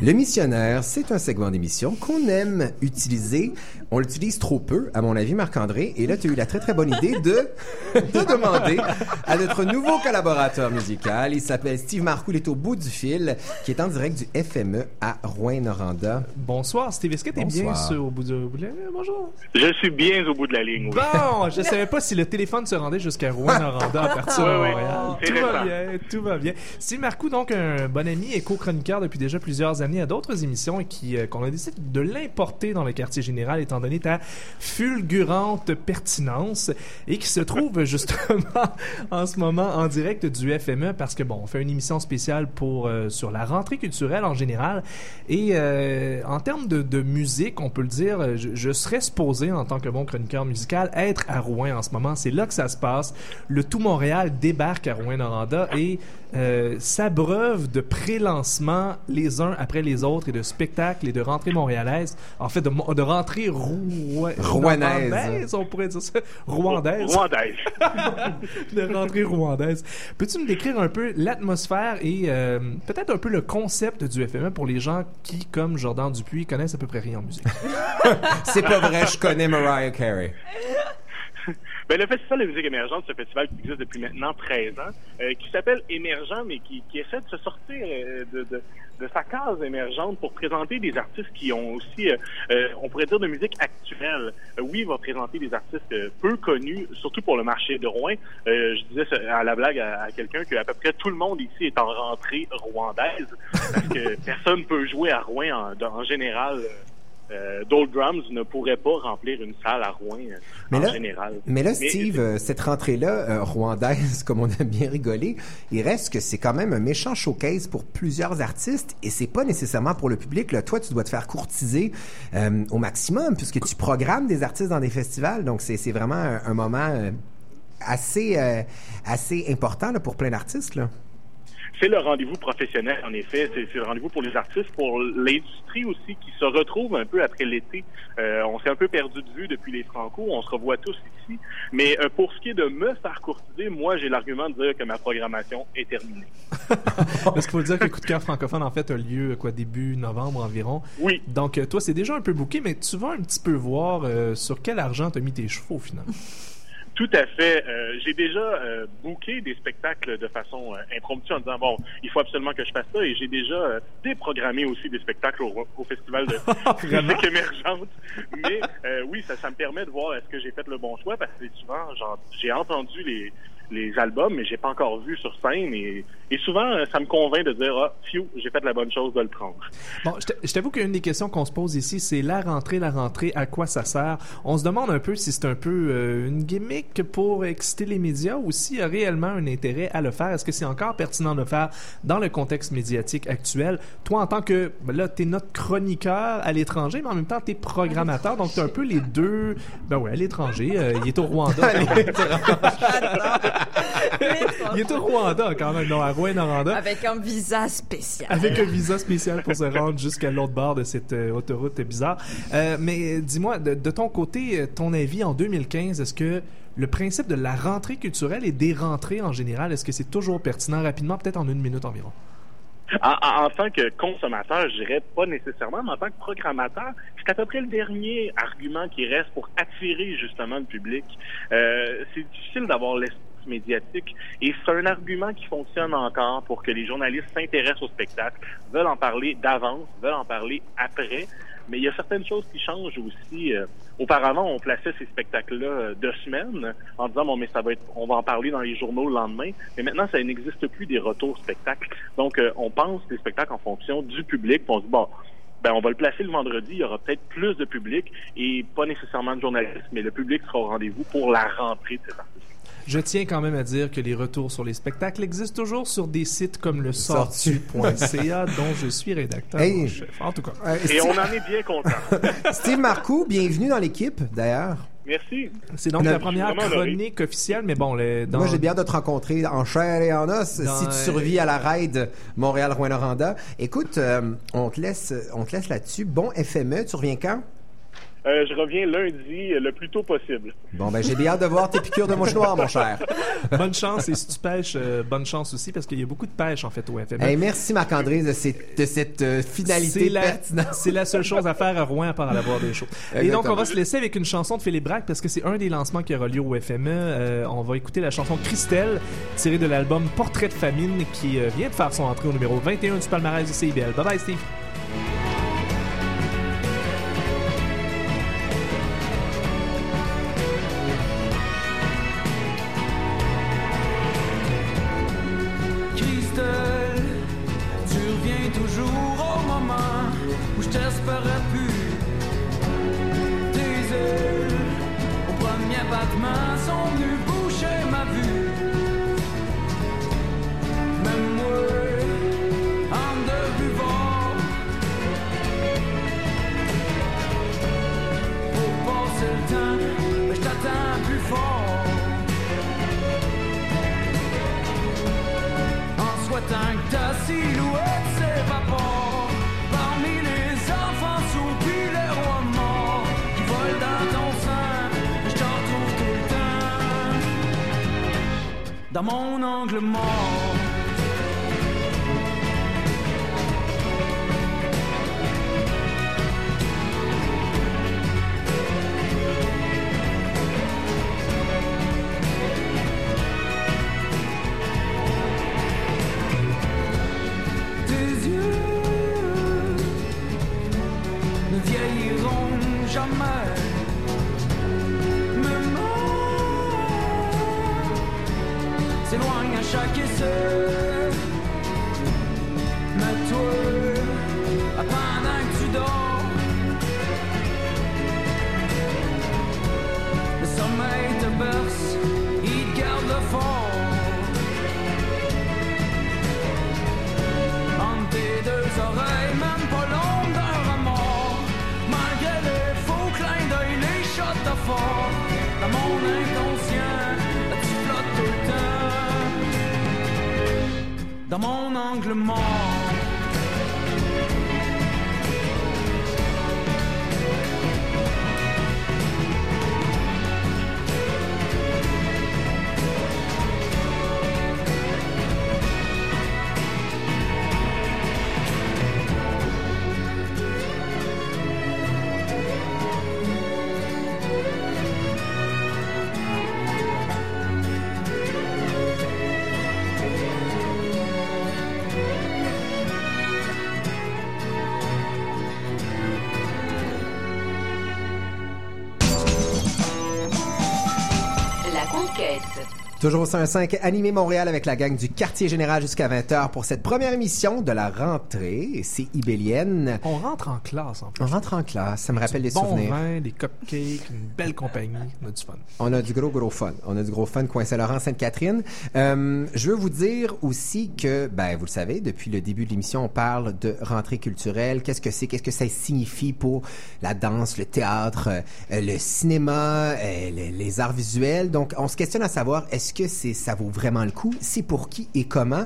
Le missionnaire, c'est un segment d'émission qu'on aime utiliser. On l'utilise trop peu, à mon avis, Marc-André. Et là, tu as eu la très, très bonne idée de, de demander à notre nouveau collaborateur musical. Il s'appelle Steve Marcoux. Il est au bout du fil, qui est en direct du FME à Rouen-Noranda. Bonsoir, Steve. Est-ce que t'es bien Bonsoir. sur- au bout du... au bout de la- Bonjour. Je suis bien au bout de la ligne. oui. Bon, je savais pas si le téléphone se rendait jusqu'à Rouen-Noranda à partir de Oui, oui. Montréal. C'est Tout va bien, tout va bien. Steve Marcoux, donc un bon ami et co-chroniqueur depuis déjà plusieurs années à d'autres émissions et qui euh, qu'on a décidé de l'importer dans le quartier général étant donné ta fulgurante pertinence et qui se trouve justement en ce moment en direct du FME parce que bon, on fait une émission spéciale pour euh, sur la rentrée culturelle en général et euh, en termes de, musique, on peut le dire, je, serais supposé en tant que bon chroniqueur musical être à Rouen en ce moment. C'est là que ça se passe. Le tout Montréal débarque à Rouen-Noranda et euh, s'abreuve de pré-lancements les uns après les autres et de spectacles et de rentrées montréalaises. En fait, de, de rentrées rouen- Rouennaises. normandaises, on pourrait dire ça. Rwandaises. Rwandaise. de rentrée rwandaise. Peux-tu me décrire un peu l'atmosphère et euh, peut-être un peu le concept du FME pour les gens qui, comme Jordan Dupuis, connaissent à peu près rien en musique? C'est pas vrai, je connais Mariah Carey. Ben, le Festival de musique émergente, c'est un festival qui existe depuis maintenant 13 ans, euh, qui s'appelle Émergent, mais qui, qui essaie de se sortir euh, de, de, de sa case émergente pour présenter des artistes qui ont aussi, euh, euh, on pourrait dire, de musique actuelle. Euh, oui, il va présenter des artistes euh, peu connus, surtout pour le marché de Rouen. Euh, je disais à la blague à, à quelqu'un que à peu près tout le monde ici est en rentrée rwandaise, parce que personne peut jouer à Rouen en, en général. Euh, Drums ne pourrait pas remplir une salle à Rouen euh, Mais en là, général. mais là, Steve, euh, cette rentrée-là, euh, rwandaise, comme on aime bien rigoler, il reste que c'est quand même un méchant showcase pour plusieurs artistes et c'est pas nécessairement pour le public. Là. Toi, tu dois te faire courtiser euh, au maximum puisque tu programmes des artistes dans des festivals. Donc, c'est vraiment un, un moment assez, assez important là, pour plein d'artistes. C'est le rendez-vous professionnel, en effet. C'est le rendez-vous pour les artistes, pour l'industrie aussi, qui se retrouve un peu après l'été. Euh, on s'est un peu perdu de vue depuis les Franco. On se revoit tous ici. Mais euh, pour ce qui est de me faire courtiser, moi, j'ai l'argument de dire que ma programmation est terminée. Parce qu'il faut dire que le coup de cœur francophone, en fait, a lieu, quoi, début novembre environ. Oui. Donc, euh, toi, c'est déjà un peu bouqué, mais tu vas un petit peu voir euh, sur quel argent t'as mis tes chevaux, finalement? Tout à fait. Euh, j'ai déjà euh, booké des spectacles de façon euh, impromptue en disant bon, il faut absolument que je fasse ça et j'ai déjà euh, déprogrammé aussi des spectacles au, au festival de musique émergente. Mais euh, oui, ça, ça me permet de voir est-ce que j'ai fait le bon choix parce que souvent j'ai entendu les les albums, mais j'ai pas encore vu sur scène et, et souvent euh, ça me convainc de dire ah, fiou, j'ai fait la bonne chose de le prendre. Bon, je t'a- je t'avoue qu'une des questions qu'on se pose ici, c'est la rentrée, la rentrée, à quoi ça sert? On se demande un peu si c'est un peu euh, une gimmick pour exciter les médias ou s'il y a réellement un intérêt à le faire. Est-ce que c'est encore pertinent de le faire dans le contexte médiatique actuel? Toi, en tant que, ben là, t'es notre chroniqueur à l'étranger, mais en même temps, t'es programmateur, donc t'as un peu les deux. Ben ouais, à l'étranger. euh, il est au Rwanda. il est au Rwanda, quand même, non, à Rouen-Noranda. Avec un visa spécial. Avec un visa spécial pour se rendre jusqu'à l'autre bord de cette euh, autoroute bizarre. Euh, mais euh, dis-moi, de, de ton côté, euh, ton avis en 2015, est-ce que le principe de la rentrée culturelle et des rentrées en général, est-ce que c'est toujours pertinent rapidement, peut-être en une minute environ? En, en- en tant que consommateur, je dirais pas nécessairement, mais en tant que programmateur, c'est à peu près le dernier argument qui reste pour attirer justement le public. Euh, c'est difficile d'avoir l'espace médiatique et c'est un argument qui fonctionne encore pour que les journalistes s'intéressent au spectacle, veulent en parler d'avance, veulent en parler après. Mais il y a certaines choses qui changent aussi. Euh, auparavant, on plaçait ces spectacles-là euh, de semaines en disant bon mais ça va être, on va en parler dans les journaux le lendemain. Mais maintenant, ça n'existe plus des retours spectacles. Donc, euh, on pense des spectacles en fonction du public. on se dit bon. Ben, on va le placer le vendredi. Il y aura peut-être plus de public et pas nécessairement de journalistes, mais le public sera au rendez-vous pour la rentrée de cet artiste. Je tiens quand même à dire que les retours sur les spectacles existent toujours sur des sites comme le sortu.ca dont je suis rédacteur Hey. en chef. En tout cas. Euh, Et on en est bien content. Steve Marcoux, bienvenue dans l'équipe, d'ailleurs. Merci. C'est donc la première honoré. chronique officielle, mais bon, le, dans... Moi, j'ai bien hâte de te rencontrer en chair et en os Dans, si tu euh, survis à la raid Montréal-Rouen-Noranda. Écoute, euh, on te laisse, on te laisse là-dessus. Bon FME, tu reviens quand? Euh, je reviens lundi euh, le plus tôt possible. Bon, ben, j'ai bien hâte de voir tes piqûres de mouche noire, mon cher. bonne chance et si tu pêches, euh, bonne chance aussi parce qu'il y a beaucoup de pêche en fait au FME. Hey, merci Marc-André de, cette- de cette euh, finalité C'est la, pertinente. c'est la seule chose à faire à Rouen à part aller voir des shows. Et donc, Exactement. on va se laisser avec une chanson de Philippe Braque parce que c'est un des lancements qui aura lieu au FME. Euh, on va écouter la chanson Christelle, tirée de l'album Portrait de famine qui euh, vient de faire son entrée au numéro 21 du palmarès du CIBL. Bye bye, Steve. Mon chaque essai. Mais toi, pendant que tu dors, le sommeil te berce, il garde le fort. Entre tes deux oreilles, même pas l'ombre d'un remords, malgré les faux clins d'œil, les shots de fort. Dans mon angle mort. Toujours au 105, animé Montréal avec la gang du quartier général jusqu'à 20h pour cette première émission de la rentrée. C'est Ibélienne. On rentre en classe en plus. On rentre en classe, ça me rappelle des bon souvenirs. vin, des cupcakes, une belle compagnie. On a du fun. On a du gros, gros fun. On a du gros fun, coin Saint-Laurent, Sainte-Catherine. Euh, je veux vous dire aussi que, ben, vous le savez, depuis le début de l'émission, on parle de rentrée culturelle. Qu'est-ce que c'est? Qu'est-ce que ça signifie pour la danse, le théâtre, euh, le cinéma, euh, les, les arts visuels? Donc, on se questionne à savoir, est-ce que c'est, ça vaut vraiment le coup? C'est pour qui et comment?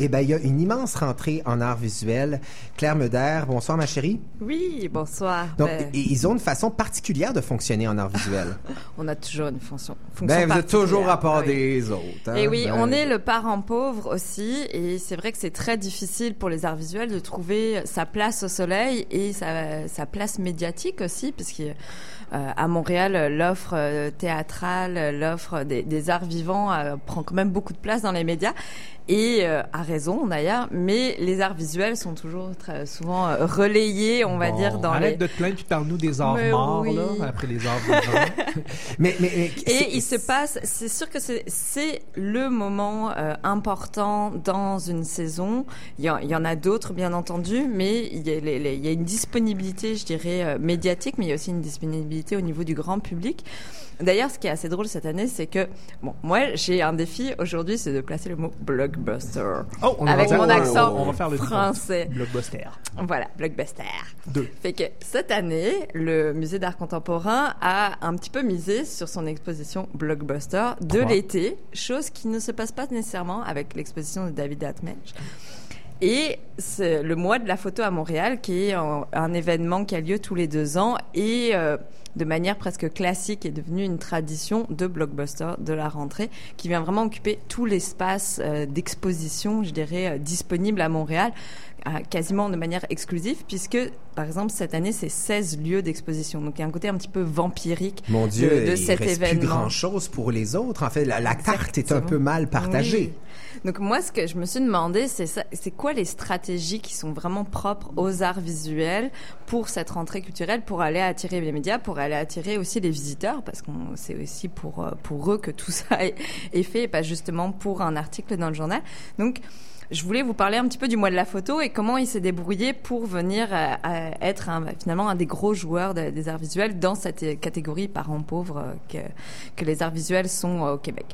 Eh ben, il y a une immense rentrée en arts visuels. Claire Meder, bonsoir ma chérie. Oui, bonsoir. Donc, Ben, ils ont une façon particulière de fonctionner en arts visuels. on a toujours une fonction. fonction Ben, vous êtes toujours à part Oui. des autres. hein. Et oui, Ben, on est le parent pauvre aussi, et c'est vrai que c'est très difficile pour les arts visuels de trouver sa place au soleil et sa, sa place médiatique aussi, parce que euh, à Montréal, l'offre euh, théâtrale, l'offre des, des arts vivants euh, prend quand même beaucoup de place dans les médias. Et euh, à raison d'ailleurs, mais les arts visuels sont toujours très souvent euh, relayés, on va Bon, dire, dans Arrête les... de te plaindre puis parle-nous des arts Mais morts, oui. là, après les arts vivants. mais, mais, mais- Et il se passe, c'est sûr que c'est- c'est le moment euh, important dans une saison. Il y, en- il y en a d'autres, bien entendu, mais il y, a les- les- il y a une disponibilité, je dirais, euh, médiatique, mais il y a aussi une disponibilité au niveau du grand public. D'ailleurs, ce qui est assez drôle cette année, c'est que, bon, moi, j'ai un défi aujourd'hui, c'est de placer le mot blockbuster. Oh, on avec va mon faire- accent on va faire le français. Blockbuster. Voilà, blockbuster. Deux. Fait que cette année, le musée d'art contemporain a un petit peu misé sur son exposition blockbuster de l'été, chose qui ne se passe pas nécessairement avec l'exposition de David Atmej. Et c'est le mois de la photo à Montréal, qui est un, un événement qui a lieu tous les deux ans et euh, de manière presque classique est devenu une tradition de blockbuster de la rentrée qui vient vraiment occuper tout l'espace euh, d'exposition, je dirais, euh, disponible à Montréal, quasiment de manière exclusive, puisque par exemple cette année c'est 16 lieux d'exposition. Donc il y a un côté un petit peu vampirique Mon Dieu, de, de il cet reste plus événement. grand chose pour les autres. En fait, la, la carte est un peu mal partagée. Oui. Donc moi, ce que je me suis demandé, c'est quoi les stratégies qui sont vraiment propres aux arts visuels pour cette rentrée culturelle, pour aller attirer les médias, pour aller attirer aussi les visiteurs, parce qu'on c'est aussi pour euh, pour eux que tout ça est, est fait, et pas justement pour un article dans le journal. Donc je voulais vous parler un petit peu du mois de la photo et comment il s'est débrouillé pour venir euh, à être un- finalement un des gros joueurs de- des arts visuels dans cette euh, catégorie parents pauvres euh, que, les arts visuels sont au Québec.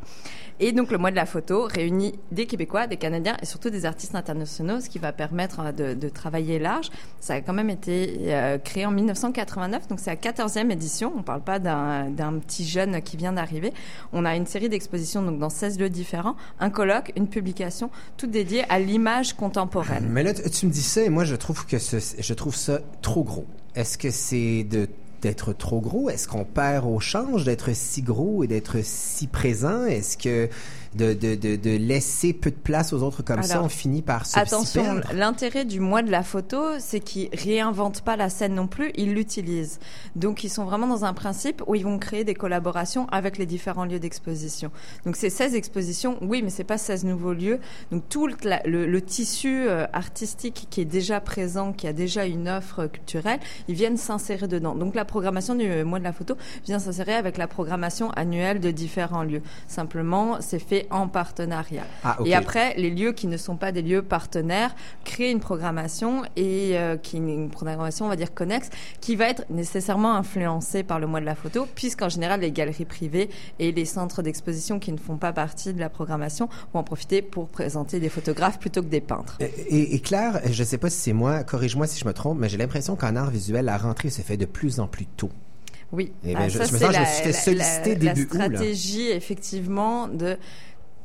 Et donc le mois de la photo réunit des Québécois, des Canadiens et surtout des artistes internationaux, ce qui va permettre euh, de, travailler large. Ça a quand même été euh, créé en 1989, donc c'est la 14e édition. On parle pas d'un petit jeune qui vient d'arriver. On a une série d'expositions dans 16 lieux différents, un colloque, une publication, tout dédié à l'image contemporaine. Mais là, tu me dis ça et moi, je trouve que ce- je trouve ça trop gros. Est-ce que c'est de d'être trop gros? Est-ce qu'on perd au change d'être si gros et d'être si présent? Est-ce que de, de, de, de laisser peu de place aux autres comme ça, on finit par se Attention, l'intérêt du mois de la photo, c'est qu'ils réinventent pas la scène non plus, ils l'utilisent. Donc ils sont vraiment dans un principe où ils vont créer des collaborations avec les différents lieux d'exposition. Donc c'est 16 expositions, oui, mais c'est pas 16 nouveaux lieux. Donc tout le, la- le- le tissu euh, artistique qui est déjà présent, qui a déjà une offre culturelle, ils viennent s'insérer dedans. Donc la programmation du mois de la photo vient s'insérer avec la programmation annuelle de différents lieux. Simplement, c'est fait en partenariat. Ah. Et après, les lieux qui ne sont pas des lieux partenaires créent une programmation et euh, qui une programmation, on va dire connexe, qui va être nécessairement influencée par le mois de la photo, puisqu'en général, les galeries privées et les centres d'exposition qui ne font pas partie de la programmation vont en profiter pour présenter des photographes plutôt que des peintres. Et, et Claire, je sais pas si c'est moi, corrige-moi si je me trompe, mais j'ai l'impression qu'en art visuel, la rentrée se fait de plus en plus tôt. Oui. Eh Ah, je, ça, je me c'est sens, je la- me suis fait solliciter la, début la août, stratégie, effectivement, de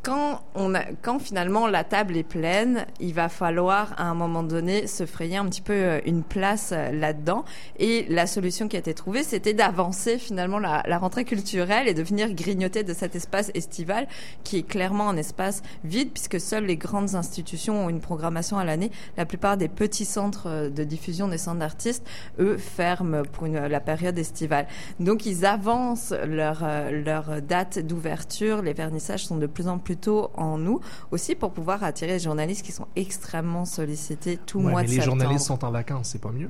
quand on a, quand finalement la table est pleine, il va falloir à un moment donné se frayer un petit peu euh, une place euh, là-dedans. Et la solution qui a été trouvée, c'était d'avancer finalement la, rentrée culturelle et de venir grignoter de cet espace estival qui est clairement un espace vide puisque seules les grandes institutions ont une programmation à l'année. La plupart des petits centres euh, de diffusion des centres d'artistes, eux, ferment pour la période estivale. Donc ils avancent leur, leur date d'ouverture. Les vernissages sont de plus en plus tôt en août, aussi pour pouvoir attirer les journalistes qui sont extrêmement sollicités tout Ouais, mois mais de les septembre. journalistes sont en vacances, c'est pas mieux.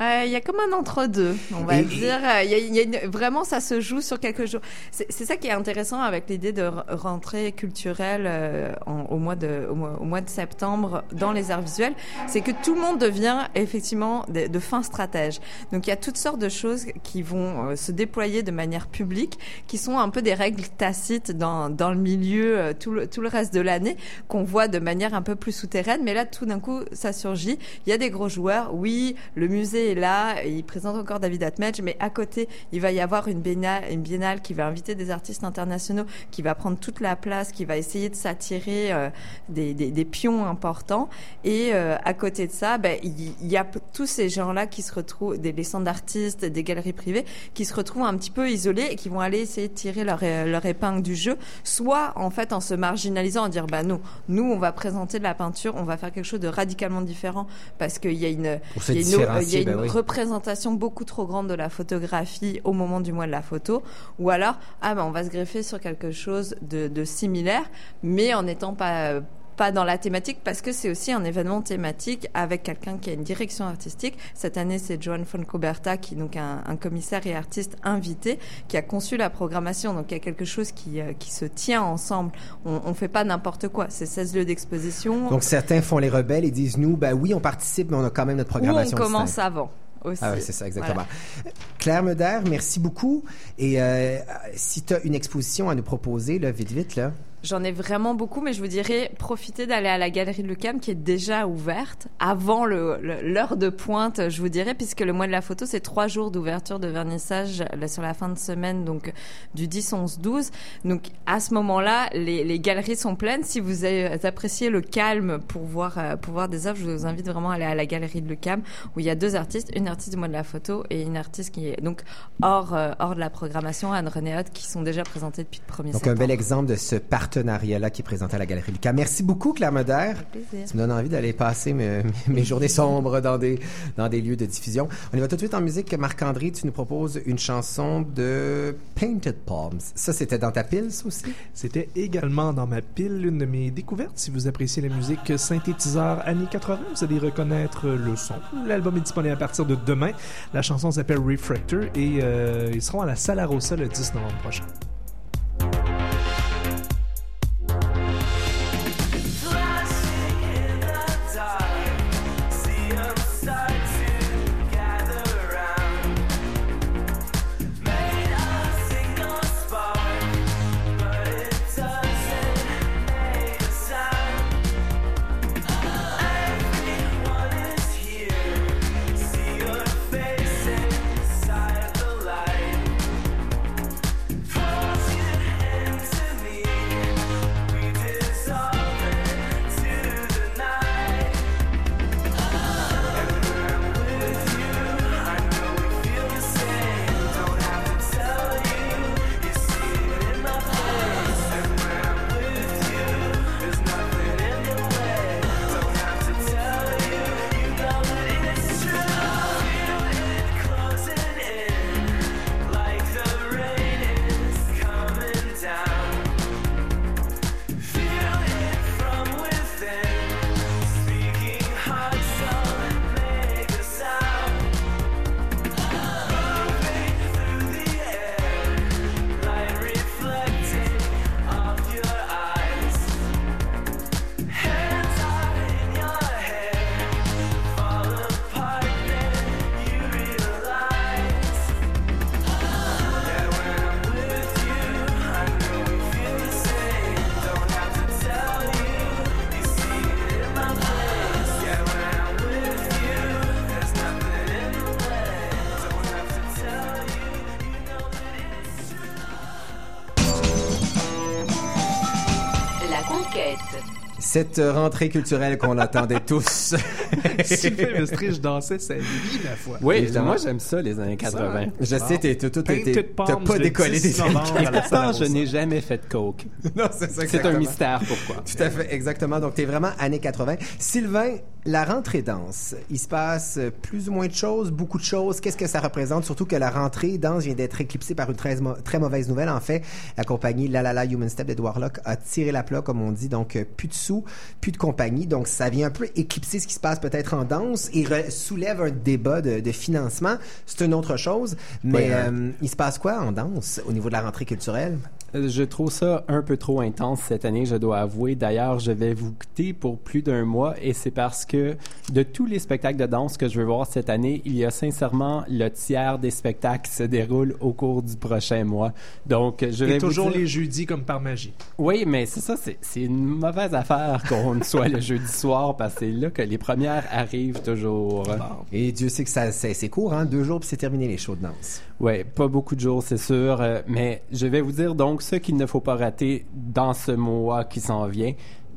Euh, Il y a comme un entre-deux, on va Et- dire. Il y a, il y a une- vraiment, ça se joue sur quelques jours. C'est ça qui est intéressant avec l'idée de re- rentrée culturelle euh, en- au, mois de, au, mois, au mois de septembre dans les arts visuels, c'est que tout le monde devient effectivement de, de fins stratèges. Donc il y a toutes sortes de choses qui vont euh, se déployer de manière publique, qui sont un peu des règles tacites dans, dans le milieu euh, tout, le, tout le reste de l'année, qu'on voit de manière un peu plus souterraine. Mais là, tout d'un coup, ça surgit. Il y a des gros joueurs. Oui, le musée est là. Il présente encore David Atmedge, mais à côté, il va y avoir une biennale, une biennale qui va inviter des artistes internationaux, qui va prendre toute la place, qui va essayer de s'attirer euh, des, des, des pions importants. Et euh, à côté de ça, ben, il il y, a tous ces gens-là qui se retrouvent, des, des centres d'artistes, des galeries privées, qui se retrouvent un petit peu isolés et qui vont aller essayer de tirer leur, euh, leur épingle du jeu, soit en fait en se marginalisant, en dire bah nous, nous on va présenter de la peinture, on va faire quelque chose de radicalement différent parce qu'il y a une, il y a une, il y a une représentation beaucoup trop grande de la photographie au moment du mois de la photo, ou alors ah ben on va se greffer sur quelque chose de, de similaire, mais en n'étant pas pas dans la thématique parce que c'est aussi un événement thématique avec quelqu'un qui a une direction artistique. Cette année, c'est Joan Foncoberta qui est donc un, un commissaire et artiste invité qui a conçu la programmation. Donc il y a quelque chose qui, euh, qui se tient ensemble. On, on fait pas n'importe quoi. C'est 16 lieux d'exposition. Donc certains font les rebelles et disent nous, ben oui, on participe, mais on a quand même notre Ou on programmation. commence distincte. avant. Aussi. Ah oui, c'est ça, exactement. Voilà. Claire Meder, merci beaucoup. Et euh, si tu as une exposition à nous proposer, là, vite, vite, là. J'en ai vraiment beaucoup, mais je vous dirais, profitez d'aller à la galerie de Lucam qui est déjà ouverte avant le- le- l'heure de pointe, je vous dirais, puisque le mois de la photo, c'est trois jours d'ouverture de vernissage là, sur la fin de semaine, donc du 10, 11, 12. Donc à ce moment-là, les, les galeries sont pleines. Si vous avez- appréciez le calme pour voir, euh, pour voir des œuvres, je vous invite vraiment à aller à la galerie de Lucam où il y a deux artistes, une artiste du mois de la photo et une artiste qui est donc hors, euh, hors de la programmation, Anne Renéot, qui sont déjà présentées depuis le 1er Donc, un septembre. bel exemple de ce partenariat-là qui est présenté à la Galerie Lucas. Merci beaucoup, Claire Moder. plaisir. Tu me donnes envie d'aller passer mes, mes journées sombres dans des, dans des lieux de diffusion. On y va tout de suite en musique. Marc-André, tu nous proposes une chanson de Painted Palms. Ça, c'était dans ta pile, ça aussi? C'était également dans ma pile l'une de mes découvertes. Si vous appréciez la musique synthétiseur années 80, vous allez reconnaître le son. L'album est disponible à partir de demain. La chanson s'appelle Refractor et euh, ils seront à la Sala Rossa le 10 novembre prochain. Cette rentrée culturelle qu'on attendait tous. Sylvain Mestré, je dansais sa vie, la fois. Oui, Évidemment. moi j'aime ça, les années 80. Je sais, t'es, Palms t'as pas décollé 10 des années novembre à la 80. Pourtant, je n'ai jamais fait de coke. Non, c'est ça, C'est un mystère pourquoi. Tout à fait, exactement. Donc, t'es vraiment années 80. Sylvain, la rentrée danse, il se passe plus ou moins de choses, beaucoup de choses. Qu'est-ce que ça représente? Surtout que la rentrée danse vient d'être éclipsée par une très, mauvaise nouvelle. En fait, la compagnie La La La Human Step d'Edouard Locke a tiré la plat, comme on dit. Donc, euh, plus de sous, plus de compagnie. Donc, ça vient un peu éclipser ce qui se passe peut-être en danse et soulève un débat de, de financement. C'est une autre chose. Mais hein. euh, il se passe quoi en danse au niveau de la rentrée culturelle? Je trouve ça un peu trop intense cette année, je dois avouer. D'ailleurs, je vais vous quitter pour plus d'un mois et c'est parce que de tous les spectacles de danse que je veux voir cette année, il y a sincèrement le tiers des spectacles qui se déroulent au cours du prochain mois. Donc, je vais Et vous toujours dire- les jeudis comme par magie. Oui, mais c'est ça, c'est une mauvaise affaire qu'on soit le jeudi soir parce que c'est là que les premières arrivent toujours. Et Dieu sait que ça, c'est, c'est court, hein? Deux jours, puis c'est terminé les shows de danse. Oui, pas beaucoup de jours, c'est sûr. euh, mais je vais vous dire donc ce qu'il ne faut pas rater dans ce mois qui s'en vient.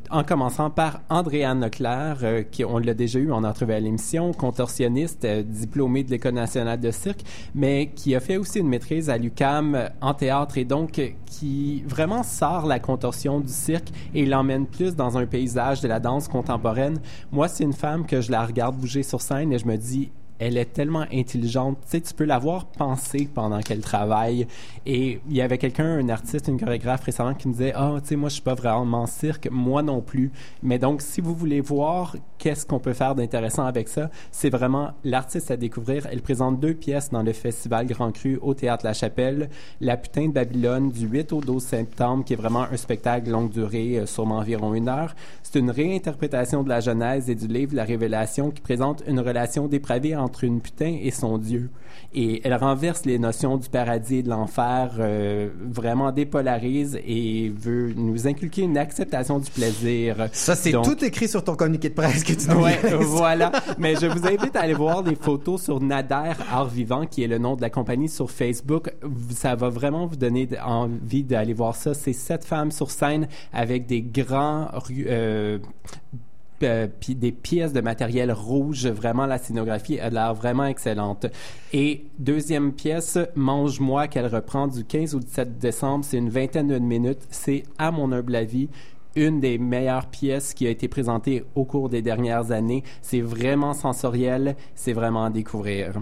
En commençant par Andréane Leclerc, euh, qui on l'a déjà eu en entrevue à l'émission, contorsionniste, euh, diplômée de l'École nationale de cirque, mais qui a fait aussi une maîtrise à l'UCAM euh, en théâtre et donc euh, qui vraiment sort la contorsion du cirque et l'emmène plus dans un paysage de la danse contemporaine. Moi, c'est une femme que je la regarde bouger sur scène et je me dis, elle est tellement intelligente. Tu sais, tu peux la voir penser pendant qu'elle travaille. Et il y avait quelqu'un, un artiste, une chorégraphe récemment qui me disait Ah, tu sais, moi, je suis pas vraiment cirque, moi non plus. Mais donc, si vous voulez voir qu'est-ce qu'on peut faire d'intéressant avec ça, c'est vraiment l'artiste à découvrir. Elle présente deux pièces dans le festival Grand Cru au Théâtre La Chapelle La Putain de Babylone du 8 au 12 septembre, qui est vraiment un spectacle longue durée, euh, sûrement environ une heure. C'est une réinterprétation de la Genèse et du livre La Révélation qui présente une relation dépravée entre une putain et son Dieu. Et elle renverse les notions du paradis et de l'enfer, euh, vraiment dépolarise et veut nous inculquer une acceptation du plaisir. Ça, c'est Donc- tout écrit sur ton communiqué de presse que tu nous Ouais, voilà. Mais je vous invite à aller voir des photos sur Nader Art Vivant, qui est le nom de la compagnie sur Facebook. Ça va vraiment vous donner envie d'aller voir ça. C'est sept femmes sur scène avec des grands euh, euh, des pièces de matériel rouge. Vraiment, la scénographie a l'air vraiment excellente. Et deuxième pièce, Mange-moi, qu'elle reprend du 15 au 17 décembre. C'est une vingtaine de minutes. C'est, à mon humble avis, une des meilleures pièces qui a été présentée au cours des dernières années. C'est vraiment sensoriel, c'est vraiment à découvrir.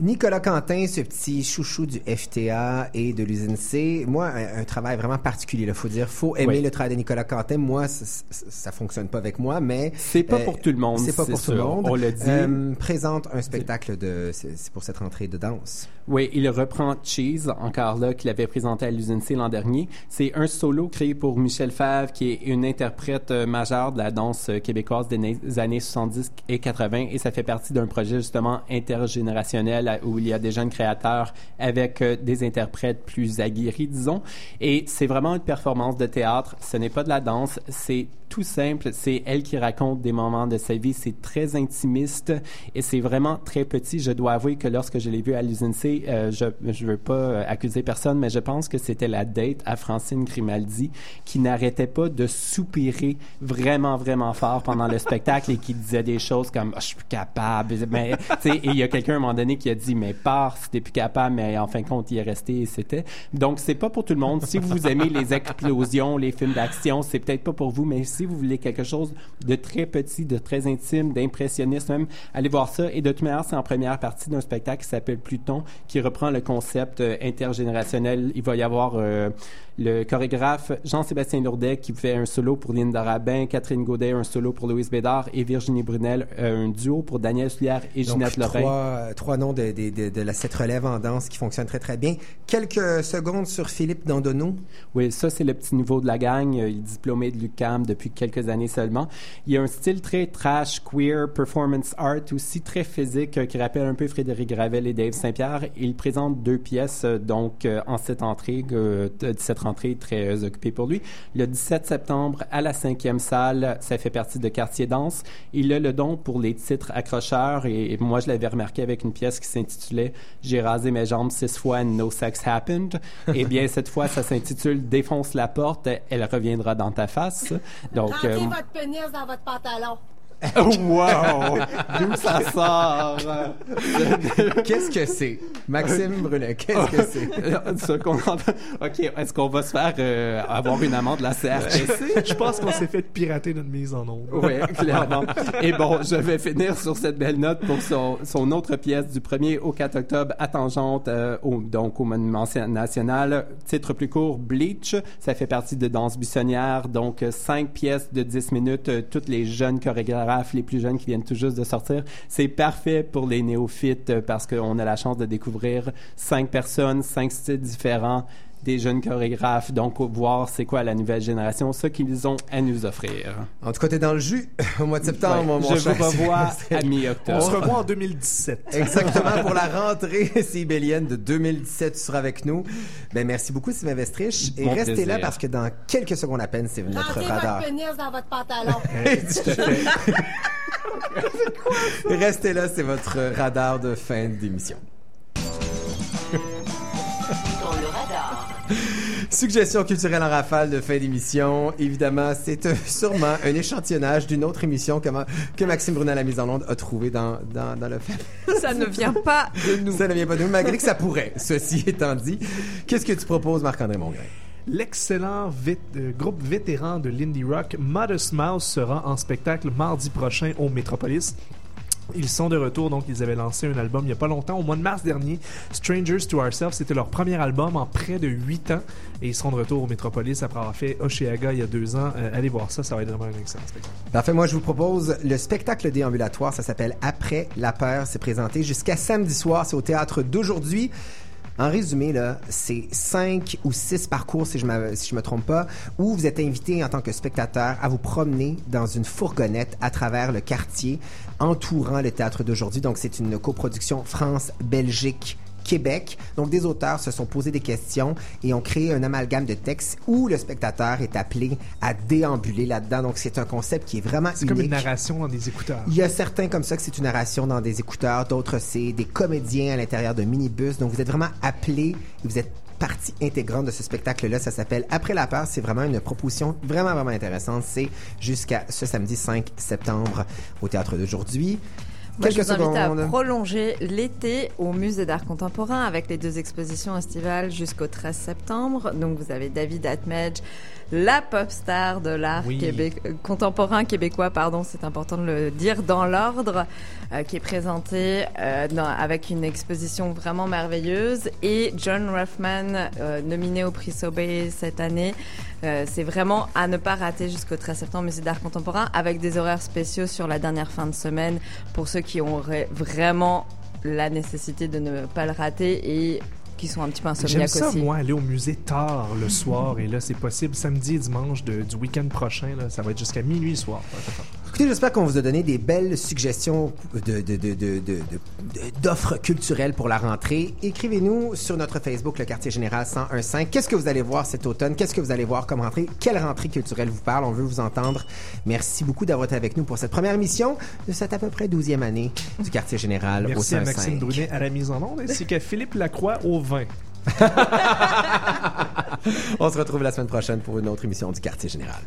Nicolas Quentin, ce petit chouchou du FTA et de l'usine C, moi, un, un travail vraiment particulier. Il faut dire, faut aimer Oui. le travail de Nicolas Quentin. Moi, ça, fonctionne pas avec moi, mais C'est pas euh, pour tout le monde, C'est pas pour tout le monde. On l'a dit. Euh, présente un spectacle de, c'est c'est pour cette rentrée de danse. Oui, il reprend Cheese, encore là, qu'il avait présenté à l'usine C l'an dernier. C'est un solo créé pour Michel Favre, qui est une interprète euh, majeure de la danse euh, québécoise des années 70 et 80, et ça fait partie d'un projet justement intergénérationnel où il y a des jeunes créateurs avec euh, des interprètes plus aguerris, disons. Et c'est vraiment une performance de théâtre. Ce n'est pas de la danse, c'est tout simple. C'est elle qui raconte des moments de sa vie. C'est très intimiste et c'est vraiment très petit. Je dois avouer que lorsque je l'ai vu à l'usine C, euh, je je veux pas euh, accuser personne, mais je pense que c'était la date à Francine Grimaldi qui n'arrêtait pas de soupirer vraiment vraiment fort pendant le spectacle et qui disait des choses comme Ah, je suis plus capable. Et il y a quelqu'un à un moment donné qui a dit mais pars si t'es plus capable. Mais en fin de compte, il est resté et c'était. Donc c'est pas pour tout le monde. Si vous aimez les explosions, les films d'action, c'est peut-être pas pour vous, mais si vous voulez quelque chose de très petit, de très intime, d'impressionniste même, allez voir ça. Et de toute manière, c'est en première partie d'un spectacle qui s'appelle Pluton, qui reprend le concept euh, intergénérationnel. Il va y avoir euh, le chorégraphe Jean-Sébastien Lourdet qui fait un solo pour Linda Rabin, Catherine Godet un solo pour Louise Bédard et Virginie Brunel euh, un duo pour Daniel Soulière et Donc, Ginette Lorrain. trois, trois noms de, de, de, de la cette relève en danse qui fonctionnent très très bien. Quelques secondes sur Philippe Dandonneau. Oui, ça, c'est le petit niveau de la gang. Il est diplômé de l'UQAM depuis quelques années seulement. Il a un style très trash, queer, performance art, aussi très physique, qui rappelle un peu Frédéric Gravel et Dave Saint-Pierre. Il présente deux pièces, euh, donc, euh, en cette entrée, euh, cette rentrée très occupée pour lui. Le 17 septembre, à la cinquième salle, ça fait partie de Quartier Danse. Il a le don pour les titres accrocheurs et, et moi, je l'avais remarqué avec une pièce qui s'intitulait J'ai rasé mes jambes six fois and no sex happened. Eh bien, cette fois, ça s'intitule Défonce la porte, elle reviendra dans ta face. Donc, euh, votre pénis dans votre pantalon. wow! D'où ça sort? Qu'est-ce que c'est? Maxime Brunet, qu'est-ce que c'est? OK, est-ce qu'on va se faire euh, avoir une amende de la CRTC? Je pense qu'on s'est fait pirater notre mise en onde. Oui, clairement. Et bon, je vais finir sur cette belle note pour son, son autre pièce du 1er au 4 octobre à Tangente, euh, au, donc au Monument National. Titre plus court, Bleach. Ça fait partie de Danse Buissonnière. Donc, cinq pièces de 10 minutes. euh, toutes les jeunes chorégraphes, les plus jeunes qui viennent tout juste de sortir. C'est parfait pour les néophytes euh, parce qu'on a la chance de découvrir cinq personnes, cinq styles différents des jeunes chorégraphes, donc voir c'est quoi la nouvelle génération, ce qu'ils ont à nous offrir. En tout cas, t'es dans le jus au mois de septembre, Ouais, mon je cher vous revois à mi-octobre. On se revoit en 2017. Exactement, pour la rentrée sibélienne de 2017, tu seras avec nous. Ben, merci beaucoup, Sylvain Vestrich. Et restez plaisir. là parce que dans quelques secondes à peine, c'est notre Rentrez radar. votre pénis dans votre pantalon. Restez là, c'est votre radar de fin d'émission. Suggestion culturelle en rafale de fin d'émission. Évidemment, c'est euh, sûrement un échantillonnage d'une autre émission que, ma- que Maxime Brunet à la mise en onde a trouvé dans, dans, dans le film. Ça ne vient pas de nous. Ça ne vient pas de nous, malgré que ça pourrait. Ceci étant dit, qu'est-ce que tu proposes, Marc-André Mongrain? L'excellent euh, groupe vétéran de l'indie rock Modest Mouse sera en spectacle mardi prochain au Metropolis. Ils sont de retour, donc ils avaient lancé un album il n'y a pas longtemps, au mois de mars dernier. Strangers to Ourselves, c'était leur premier album en près de 8 ans. Et ils seront de retour au Metropolis après avoir fait Oshéaga il y a deux ans. Euh, allez voir ça, ça va être vraiment un excellent spectacle. Parfait, moi je vous propose le spectacle déambulatoire, ça s'appelle Après la peur, c'est présenté jusqu'à samedi soir, c'est au théâtre d'aujourd'hui. En résumé, là, c'est cinq ou six parcours, si je ne si me trompe pas, où vous êtes invité en tant que spectateur à vous promener dans une fourgonnette à travers le quartier entourant le théâtre d'aujourd'hui. Donc, c'est une coproduction France-Belgique. Québec. Donc, des auteurs se sont posés des questions et ont créé un amalgame de textes où le spectateur est appelé à déambuler là-dedans. Donc, c'est un concept qui est vraiment C'est comme une narration dans des écouteurs. Il y a certains comme ça que c'est une narration dans des écouteurs, d'autres c'est des comédiens à l'intérieur de minibus. Donc vous êtes vraiment appelé, vous êtes partie intégrante de ce spectacle-là. Ça s'appelle Après la peur. C'est vraiment une proposition vraiment, vraiment intéressante. C'est jusqu'à ce samedi 5 septembre au théâtre d'aujourd'hui. Moi, je vous invite à prolonger l'été au Musée d'art contemporain avec les deux expositions estivales jusqu'au 13 septembre. Donc, vous avez David Atmedge, la pop star de l'art Oui. contemporain québécois, pardon, c'est important de le dire dans l'ordre, euh, qui est présenté euh, dans- avec une exposition vraiment merveilleuse. Et John Ruffman, euh, nominé au prix Sobey cette année. Euh, c'est vraiment à ne pas rater jusqu'au 13 septembre, Musée d'art contemporain, avec des horaires spéciaux sur la dernière fin de semaine pour ceux qui auraient vraiment la nécessité de ne pas le rater et qui sont un petit peu J'aime insomniaques ça, aussi. moi, aller au musée tard le soir. Et là, c'est possible samedi et dimanche de- du week-end prochain. Là, ça va être jusqu'à minuit le soir. Écoutez, j'espère qu'on vous a donné des belles suggestions de, de, de, de, de- de- d'offres culturelles pour la rentrée. Écrivez-nous sur notre Facebook, le Quartier Général 1015. Qu'est-ce que vous allez voir cet automne? Qu'est-ce que vous allez voir comme rentrée? Quelle rentrée culturelle vous parle? On veut vous entendre. Merci beaucoup d'avoir été avec nous pour cette première émission de cette à peu près 12e année du Quartier Général au Merci à 115. Maxime Brunet à la mise en onde ainsi qu'à Philippe Lacroix au On se retrouve la semaine prochaine pour une autre émission du Quartier Général.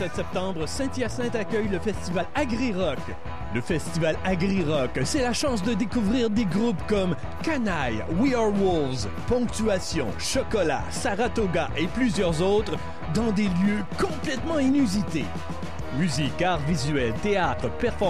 Le 24 au 27 septembre, Saint-Hyacinthe accueille le festival Agri-Rock. Le festival Agri-Rock, c'est la chance de découvrir des groupes comme Canaille, We Are Wolves, Ponctuation, Chocolat, Saratoga et plusieurs autres dans des lieux complètement inusités. Musique, art visuel, théâtre, performance